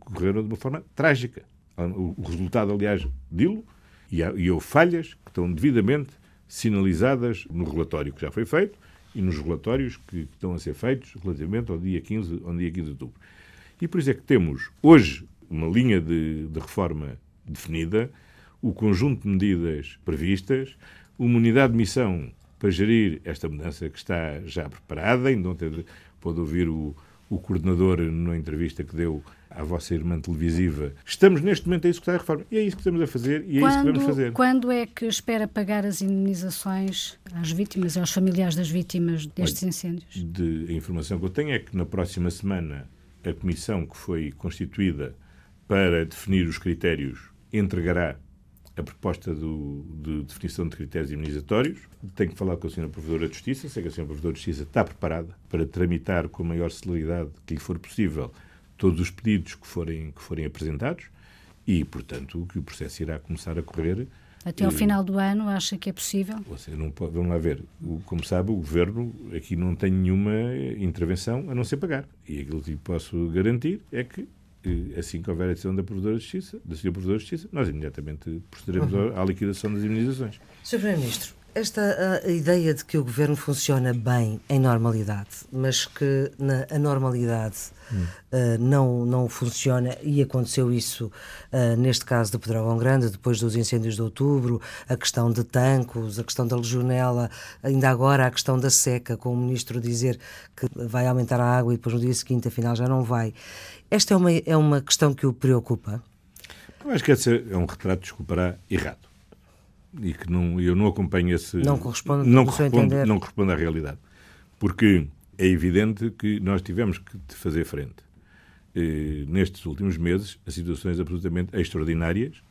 correram de uma forma trágica. O, o resultado, aliás, dilo e, há, e houve falhas que estão devidamente sinalizadas no relatório que já foi feito e nos relatórios que estão a ser feitos relativamente ao dia 15, ao dia 15 de outubro. E por isso é que temos hoje uma linha de, de reforma definida, o conjunto de medidas previstas, uma unidade de missão para gerir esta mudança que está já preparada. Ainda ontem pode ouvir o, o coordenador, na entrevista que deu à vossa irmã televisiva, estamos neste momento a executar a reforma. E é isso que estamos a fazer e é quando, isso que vamos fazer. Quando é que espera pagar as indemnizações às vítimas e aos familiares das vítimas destes Olha, incêndios? De, a informação que eu tenho é que na próxima semana a comissão que foi constituída para definir os critérios entregará a proposta do, de definição de critérios imunizatórios. Tenho que falar com a Sra. Provedora de Justiça. Sei que a Sra. Provedora de Justiça está preparada para tramitar com a maior celeridade que lhe for possível todos os pedidos que forem, que forem apresentados e, portanto, que o processo irá começar a correr. Até ao uh, final do ano, acha que é possível? Você não pode, vamos lá ver. O, como sabe, o Governo aqui não tem nenhuma intervenção a não ser pagar. E aquilo que lhe posso garantir é que assim que houver a decisão da Provedora de Justiça, da Sra. Provedora de Justiça, nós imediatamente procederemos uhum. à liquidação das imunizações. Sr. Primeiro-Ministro, esta a, ideia de que o governo funciona bem em normalidade, mas que na anormalidade hum. uh, não, não funciona, e aconteceu isso uh, neste caso de Pedrógão Grande, depois dos incêndios de outubro, a questão de tancos, a questão da legionela, ainda agora a questão da seca, com o ministro dizer que vai aumentar a água e depois no dia seguinte, afinal, já não vai. Esta é uma, é uma questão que o preocupa? Eu acho que esse é um retrato, desculpará, errado e que não, eu não acompanho esse. Não corresponde, não corresponde, não corresponde à realidade. Porque é evidente que nós tivemos que fazer frente, eh, nestes últimos meses, a situações absolutamente extraordinárias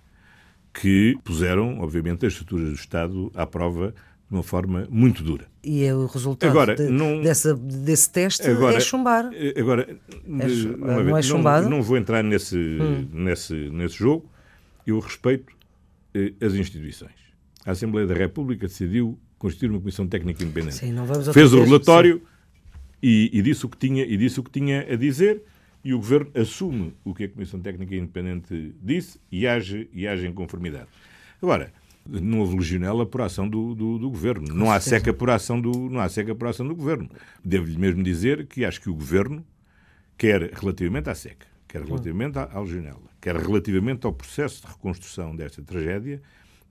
que puseram, obviamente, as estruturas do Estado à prova de uma forma muito dura. E é o resultado agora, de, não, dessa, desse teste agora, é chumbar. Eh, agora, é, não, é chumbado? Não, não, vou entrar nesse, hum. nesse, nesse jogo. Eu respeito eh, as instituições a Assembleia da República decidiu constituir uma comissão técnica independente. Sim, não vamos Fez o relatório e, e, disse o que tinha, e disse o que tinha a dizer e o Governo assume o que a Comissão Técnica Independente disse e age, e age em conformidade. Agora, não houve legionela por ação do, do, do Governo. não há, seca por ação do, não há seca por ação do Governo. Devo-lhe mesmo dizer que acho que o Governo, quer relativamente à seca, quer relativamente à, à legionela, quer relativamente ao processo de reconstrução desta tragédia,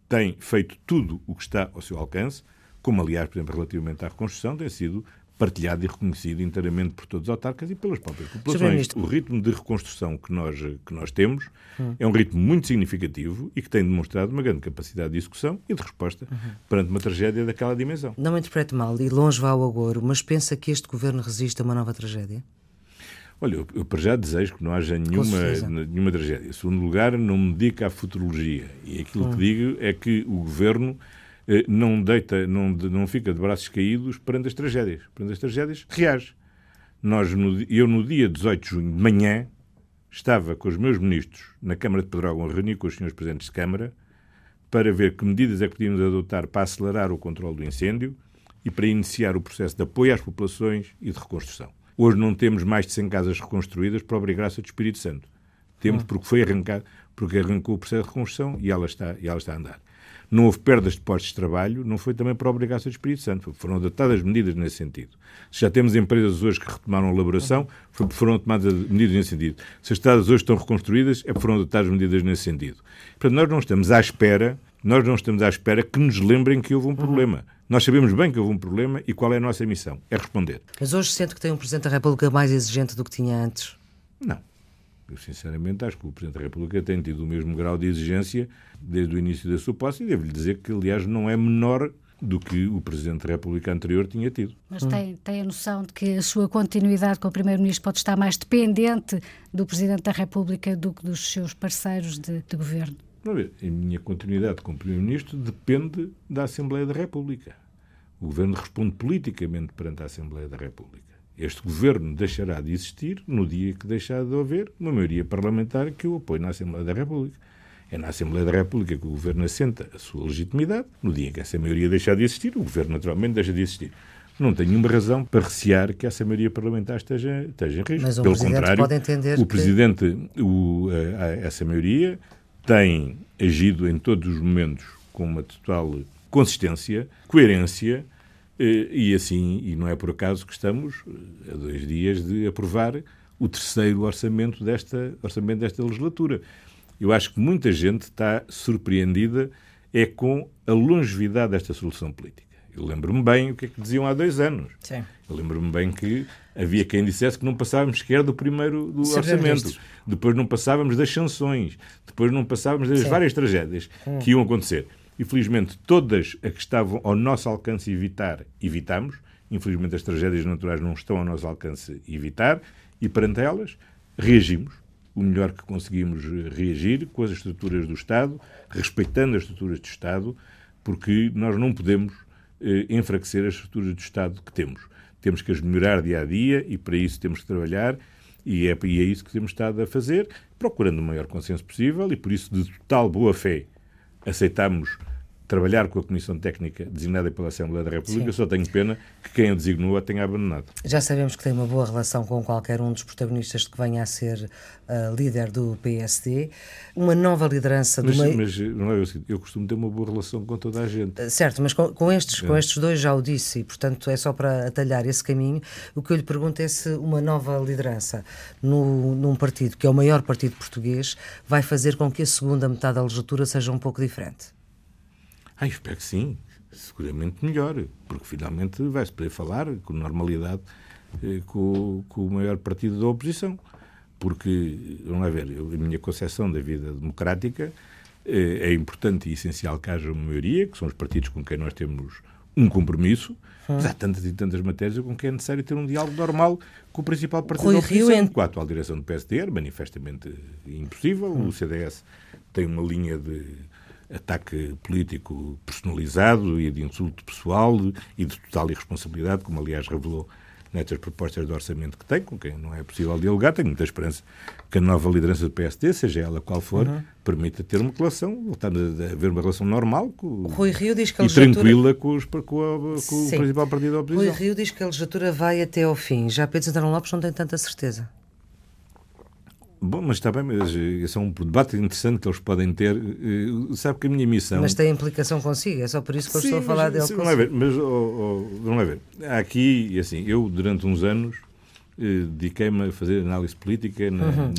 tem feito tudo o que está ao seu alcance, como aliás, por exemplo, relativamente à reconstrução, tem sido partilhado e reconhecido inteiramente por todos os autarcas e pelas próprias populações. O ritmo de reconstrução que nós, que nós temos hum. é um ritmo muito significativo e que tem demonstrado uma grande capacidade de execução e de resposta uhum. perante uma tragédia daquela dimensão. Não me interprete mal, e longe vá o agouro, mas pensa que este governo resiste a uma nova tragédia? Olha, eu, eu para já desejo que não haja nenhuma, nenhuma tragédia. Em segundo lugar, não me dedico à futurologia. E aquilo hum. que digo é que o governo não deita, não, não fica de braços caídos perante as tragédias. Perante as tragédias, reage. Nós, no, eu, no dia 18 de junho, de manhã, estava com os meus ministros na Câmara de Pedrógão a reunir com os senhores presidentes de Câmara para ver que medidas é que podíamos adotar para acelerar o controle do incêndio e para iniciar o processo de apoio às populações e de reconstrução. Hoje não temos mais de 100 casas reconstruídas por obra e graça do Espírito Santo. Temos hum. porque foi arrancado, porque arrancou o processo de reconstrução e ela está, e ela está a andar não houve perdas de postos de trabalho, não foi também por obrigação do Espírito Santo. Foram adotadas medidas nesse sentido. Se já temos empresas hoje que retomaram a elaboração, foram tomadas medidas nesse sentido. Se as estradas hoje estão reconstruídas, é foram adotadas medidas nesse sentido. Portanto, nós não estamos à espera, nós não estamos à espera que nos lembrem que houve um problema. Nós sabemos bem que houve um problema e qual é a nossa missão? É responder. Mas hoje sente que tem um Presidente da República mais exigente do que tinha antes? Não. Eu, sinceramente, acho que o Presidente da República tem tido o mesmo grau de exigência desde o início da sua posse e devo-lhe dizer que, aliás, não é menor do que o Presidente da República anterior tinha tido. Mas tem, tem a noção de que a sua continuidade com o Primeiro-Ministro pode estar mais dependente do Presidente da República do que dos seus parceiros de, de governo? Não, a minha continuidade com o Primeiro-Ministro depende da Assembleia da República. O Governo responde politicamente perante a Assembleia da República. Este governo deixará de existir no dia que deixar de haver uma maioria parlamentar que o apoie na Assembleia da República. É na Assembleia da República que o governo assenta a sua legitimidade. No dia que essa maioria deixar de existir, o governo naturalmente deixa de existir. Não tem nenhuma razão para recear que essa maioria parlamentar esteja, esteja em risco. Mas o Pelo Presidente contrário, pode entender o que... Presidente, o, a, a, essa maioria, tem agido em todos os momentos com uma total consistência, coerência e assim, e não é por acaso que estamos eh, a dois dias de aprovar o terceiro orçamento desta, orçamento desta legislatura. Eu acho que muita gente está surpreendida é com a longevidade desta solução política. Eu lembro-me bem o que é que diziam há dois anos. Sim. Eu lembro-me bem que havia quem dissesse que não passávamos sequer do primeiro do orçamento. Depois não passávamos das sanções. Depois não passávamos das Sim. várias tragédias hum. que iam acontecer. Infelizmente, todas as que estavam ao nosso alcance evitar, evitamos. Infelizmente, as tragédias naturais não estão ao nosso alcance evitar. E perante elas, reagimos o melhor que conseguimos reagir com as estruturas do Estado, respeitando as estruturas do Estado, porque nós não podemos eh, enfraquecer as estruturas do Estado que temos. Temos que as melhorar dia a dia e para isso temos que trabalhar e é, e é isso que temos estado a fazer, procurando o maior consenso possível e por isso de total boa fé aceitamos trabalhar com a Comissão Técnica designada pela Assembleia da República, Sim. só tenho pena que quem a designou a tenha abandonado. Já sabemos que tem uma boa relação com qualquer um dos protagonistas que venha a ser uh, líder do PSD. Uma nova liderança mas, do meio... Mas não é o seguinte, eu costumo ter uma boa relação com toda a gente. Uh, certo, mas com, com estes, é. com estes dois já o disse, e portanto é só para atalhar esse caminho. O que eu lhe pergunto é se uma nova liderança no, num partido que é o maior partido português vai fazer com que a segunda metade da legislatura seja um pouco diferente. Ah, espero que sim, seguramente melhor, porque finalmente vai-se poder falar com normalidade eh, com, com, o maior partido da oposição. Porque, vamos lá ver, a minha concepção da vida democrática eh, é importante e essencial que haja uma maioria, que são os partidos com quem nós temos um compromisso, hum. mas há tantas e tantas matérias com que é necessário ter um diálogo normal com o principal partido Rui da oposição. Rio, com a atual direção do PSD manifestamente impossível. Hum. O CDS tem uma linha de ataque político personalizado e de insulto pessoal e de total irresponsabilidade, como aliás revelou nestas propostas de orçamento que tem, com quem não é possível dialogar. Tenho muita esperança que a nova liderança do PSD, seja ela qual for, uhum. permita ter uma relação, voltando a haver uma relação normal com, Rui Rio diz que a legislatura... e tranquila com, os, com, a, com o principal partido da oposição. Rui Rio diz que a legislatura vai até ao fim. Já Pedro Santana Lopes não tem tanta certeza. Bom, mas está bem, mas esse é um debate interessante que eles podem ter. Eh, sabe que a minha missão. Mas tem implicação consigo, é só por isso que eu sim, estou a falar dele. Sim, vamos ver, mas oh, oh, vamos lá ver. Há aqui, assim, eu durante uns anos eh, dediquei-me a fazer análise política na, uhum.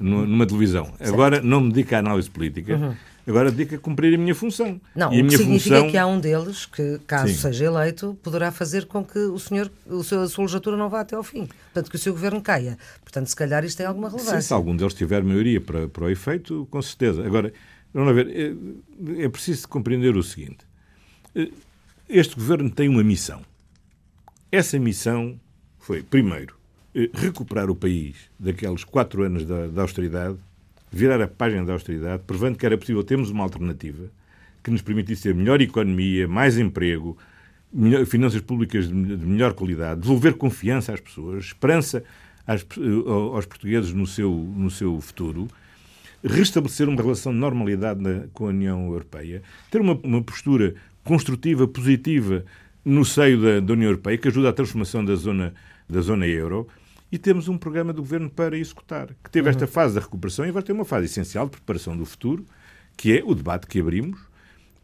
numa, numa, televisão. Certo. Agora não me dedico à análise política, uhum. agora dedico a cumprir a minha função. Não, e o que significa função... que há um deles que, caso Sim. seja eleito, poderá fazer com que o senhor, o seu, a sua legislatura não vá até ao fim. Portanto, que o seu governo caia. Portanto, se calhar isto tem alguma relevância. Sim, se algum deles tiver maioria para, para o efeito, com certeza. Agora, vamos ver, é, é preciso compreender o seguinte. Eh, este governo tem uma missão. Essa missão foi, primeiro, eh, recuperar o país daqueles quatro anos da, da austeridade, virar a página da austeridade, provando que era possível termos uma alternativa que nos permitisse ter melhor economia, mais emprego, melhor, finanças públicas de, de, melhor qualidade, devolver confiança às pessoas, esperança às, eh, aos portugueses no seu, no seu futuro, restabelecer uma relação de normalidade na, com a União Europeia, ter uma, uma postura construtiva, positiva no seio da, da União Europeia, que ajuda à transformação da zona, da zona euro, e temos um programa do governo para executar, que teve esta uhum. fase da recuperação e vai ter uma fase essencial de preparação do futuro, que é o debate que abrimos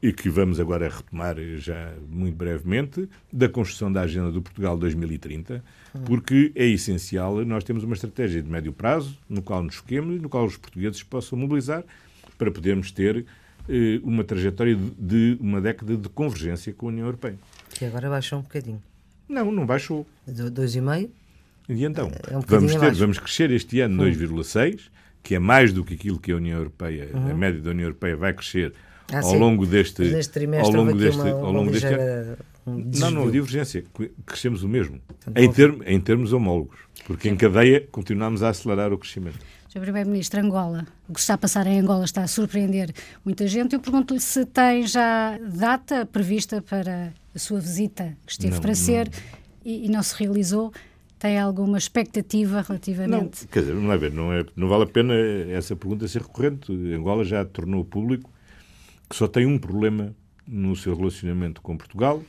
e que vamos agora retomar já muito brevemente, da construção da Agenda do Portugal 2030, uhum. porque é essencial nós temos uma estratégia de médio prazo, no qual nos foquemos e no qual os portugueses possam mobilizar para podermos ter eh, uma trajetória de uma década de convergência com a União Europeia. Que agora baixou um bocadinho. Não, não baixou. Dois e meio? E então, é um vamos, ter, vamos crescer este ano 2,6, que é mais do que aquilo que a União Europeia, uhum. a média da União Europeia vai crescer ah, ao sim. longo deste ao longo deste, uma, ao longo deste ano. Não, não, divergência, crescemos o mesmo, em, term, em termos homólogos, porque em cadeia continuamos a acelerar o crescimento. Sr. Primeiro-Ministro, Angola, o que está a passar em Angola está a surpreender muita gente. Eu pergunto-lhe se tem já data prevista para a sua visita, que esteve não, para não. ser e, e, não se realizou. Tem alguma expectativa relativamente? Não, quer dizer, não, é não, é, não vale a pena essa pergunta ser recorrente. Angola já tornou público que só tem um problema no seu relacionamento com Portugal,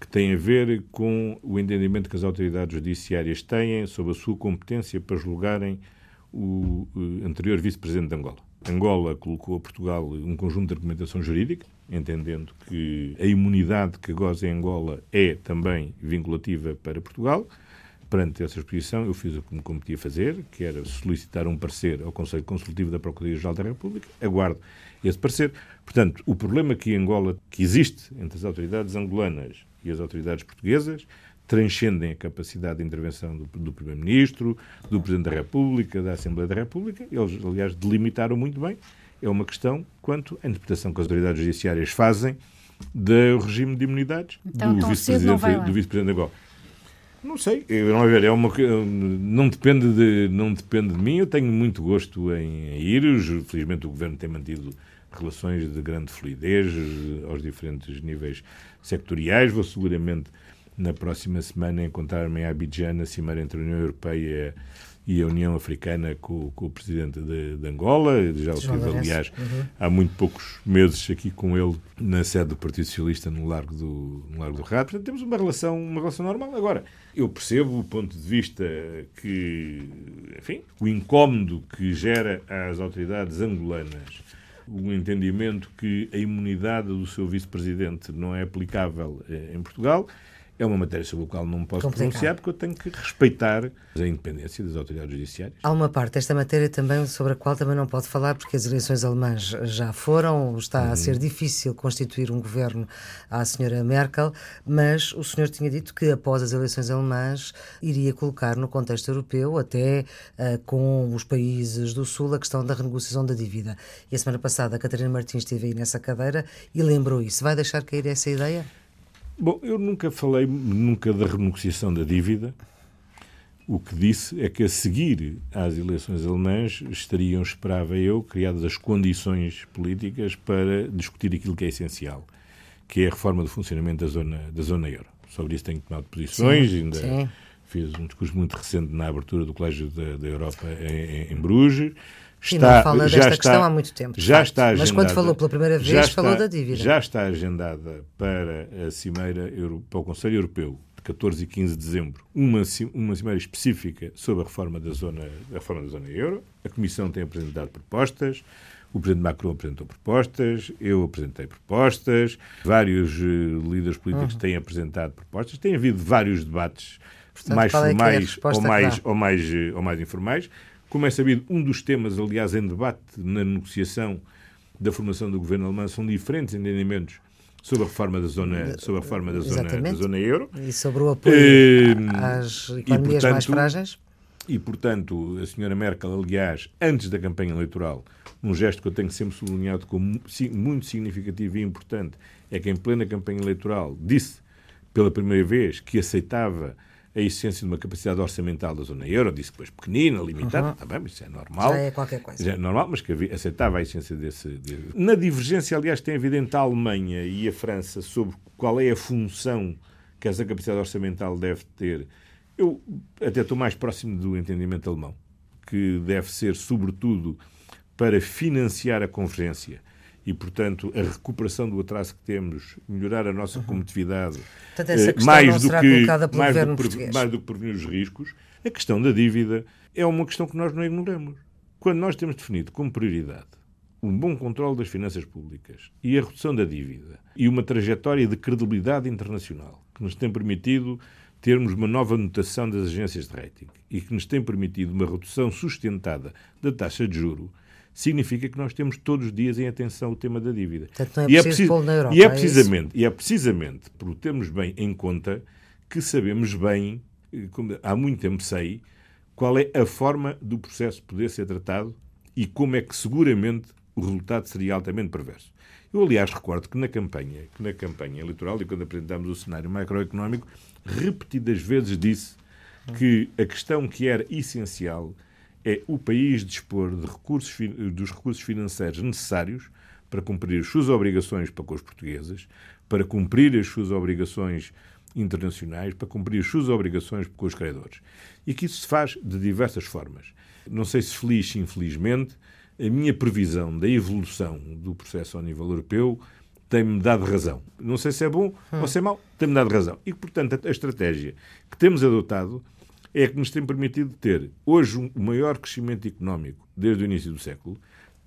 que tem a ver com o entendimento que as autoridades judiciárias têm sobre a sua competência para julgarem o anterior vice-presidente de Angola. Angola colocou a Portugal um conjunto de argumentação jurídica, entendendo que a imunidade que goza em Angola é também vinculativa para Portugal. Perante essa exposição, eu fiz o que me competia fazer, que era solicitar um parecer ao Conselho Consultivo da Procuradoria-Geral da República. Aguardo esse parecer. Portanto, o problema que Angola, que existe entre as autoridades angolanas e as autoridades portuguesas, transcendem a capacidade de intervenção do, do Primeiro-Ministro, do Presidente da República, da Assembleia da República. Eles, aliás, delimitaram muito bem. É uma questão quanto à interpretação que as autoridades judiciárias fazem do regime de imunidades então, do vice-presidente do de Angola. Não sei, eu, não, ver, é uma, não, depende de, não depende de mim, eu tenho muito gosto em, ir, felizmente o Governo tem mantido relações de grande fluidez eh, aos diferentes níveis sectoriais, vou seguramente na próxima semana encontrar-me em Abidjan, na cimeira entre a União Europeia e a União Africana com, com o presidente de, de, Angola. Já o tive, aliás, uhum. há muito poucos meses aqui com ele na sede do Partido Socialista no Largo do, no Largo do Rato. Portanto, temos uma relação, uma relação normal. Agora, eu percebo o ponto de vista que, enfim, o incómodo que gera às autoridades angolanas o entendimento que a imunidade do seu vice-presidente não é aplicável eh, em Portugal é uma matéria sobre a qual não posso Complicado. pronunciar porque eu tenho que respeitar a independência das autoridades judiciárias. Há uma parte desta matéria também sobre a qual também não pode falar porque as eleições alemãs já foram, está uhum. a ser difícil constituir um governo à senhora Merkel, mas o senhor tinha dito que após as eleições alemãs iria colocar no contexto europeu, até uh, com os países do Sul, a questão da renegociação da dívida. E a semana passada a Catarina Martins esteve aí nessa cadeira e lembrou isso. Vai deixar cair essa ideia? Bom, eu nunca falei nunca da renegociação da dívida. O que disse é que a seguir às eleições alemãs estariam, esperava eu, criadas as condições políticas para discutir aquilo que é essencial, que é a reforma do funcionamento da zona, da zona euro. Sobre isso tenho tomado posições, sim, ainda sim. fiz um discurso muito recente na abertura do Colégio da, da Europa em, em Bruges. Está, não fala desta está, questão há muito tempo. Já facto. está agendada, Mas quando falou pela primeira vez, está, falou da dívida. Já está agendada para a Cimeira, para o Conselho Europeu, de 14 e 15 de dezembro, uma, uma cimeira específica sobre a reforma da zona, a reforma da zona euro. A Comissão tem apresentado propostas. O Presidente Macron apresentou propostas, eu apresentei propostas, vários uh, líderes políticos uhum. têm apresentado propostas, tem havido vários debates Portanto, mais é, é formais ou mais, ou, mais, ou mais informais. Como é sabido, um dos temas, aliás, em debate na negociação da formação do governo alemão são diferentes entendimentos sobre a reforma da zona, sobre a reforma da zona, da zona euro. E sobre o apoio eh, às economias e, portanto, mais frágeis. E, portanto, a senhora Merkel, aliás, antes da campanha eleitoral, um gesto que eu tenho sempre sublinhado como muito significativo e importante, é que em plena campanha eleitoral disse pela primeira vez que aceitava a essência de uma capacidade orçamental da zona euro, disse depois pequenina, limitada, uhum. tá bem, isso é normal. Já é qualquer coisa. Já é normal, mas que aceitava a essência desse, desse. Na divergência, aliás, tem havido entre a Alemanha e a França sobre qual é a função que essa capacidade orçamental deve ter. Eu até estou mais próximo do entendimento alemão, que deve ser, sobretudo, para financiar a convergência e, portanto, a recuperação do atraso que temos, melhorar a nossa uhum. competitividade, portanto, eh, mais, do que, mais, do que, mais do que prevenir os riscos, a questão da dívida é uma questão que nós não ignoramos. Quando nós temos definido como prioridade um bom controle das finanças públicas e a redução da dívida e uma trajetória de credibilidade internacional que nos tem permitido termos uma nova notação das agências de rating e que nos tem permitido uma redução sustentada da taxa de juro, significa que nós temos todos os dias em atenção o tema da dívida. Portanto, não é e, preciso é na Europa, e é precisamente, é e é precisamente por termos bem em conta que sabemos bem, como há muito tempo sei, qual é a forma do processo poder ser tratado e como é que seguramente o resultado seria altamente perverso. Eu, aliás, recordo que na campanha, que na campanha eleitoral e quando apresentámos o cenário macroeconómico, repetidas vezes disse que a questão que era essencial é o país dispor de recursos, dos recursos financeiros necessários para cumprir as suas obrigações para com os portugueses, para cumprir as suas obrigações internacionais, para cumprir as suas obrigações com os credores. E que isso se faz de diversas formas. Não sei se feliz, infelizmente, a minha previsão da evolução do processo ao nível europeu tem-me dado razão. Não sei se é bom hum. ou se é mau, tem-me dado razão. E, portanto, a estratégia que temos adotado é que nos tem permitido ter, hoje, o um maior crescimento económico desde o início do século,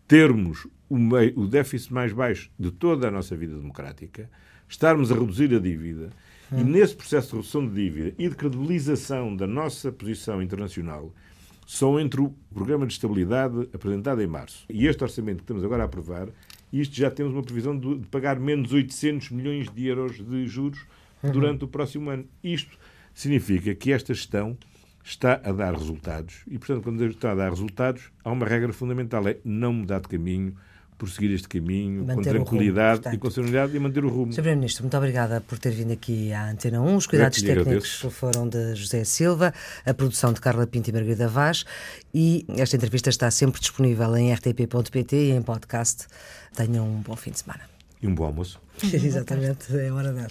termos o, meio, o déficit mais baixo de toda a nossa vida democrática, estarmos a reduzir a dívida hum. e, nesse processo de redução de dívida e de credibilização da nossa posição internacional, são entre o programa de estabilidade apresentado em março e este orçamento que estamos agora a aprovar, isto já temos uma previsão de, de pagar menos 800 milhões de euros de juros uhum. durante o próximo ano. Isto significa que esta gestão está a dar resultados. E, portanto, quando está a dar resultados, há uma regra fundamental: é não mudar de caminho, prosseguir este caminho manter com tranquilidade rumo, e com serenidade e manter o rumo. Sr. Primeiro-Ministro, muito obrigada por ter vindo aqui à Antena 1. Os cuidados técnicos foram de José Silva, a produção de Carla Pinto e Margarida Vaz. E esta entrevista está sempre disponível em rtp.pt e em podcast. Tenham um bom fim de semana. E um bom almoço. Exatamente, é hora dela.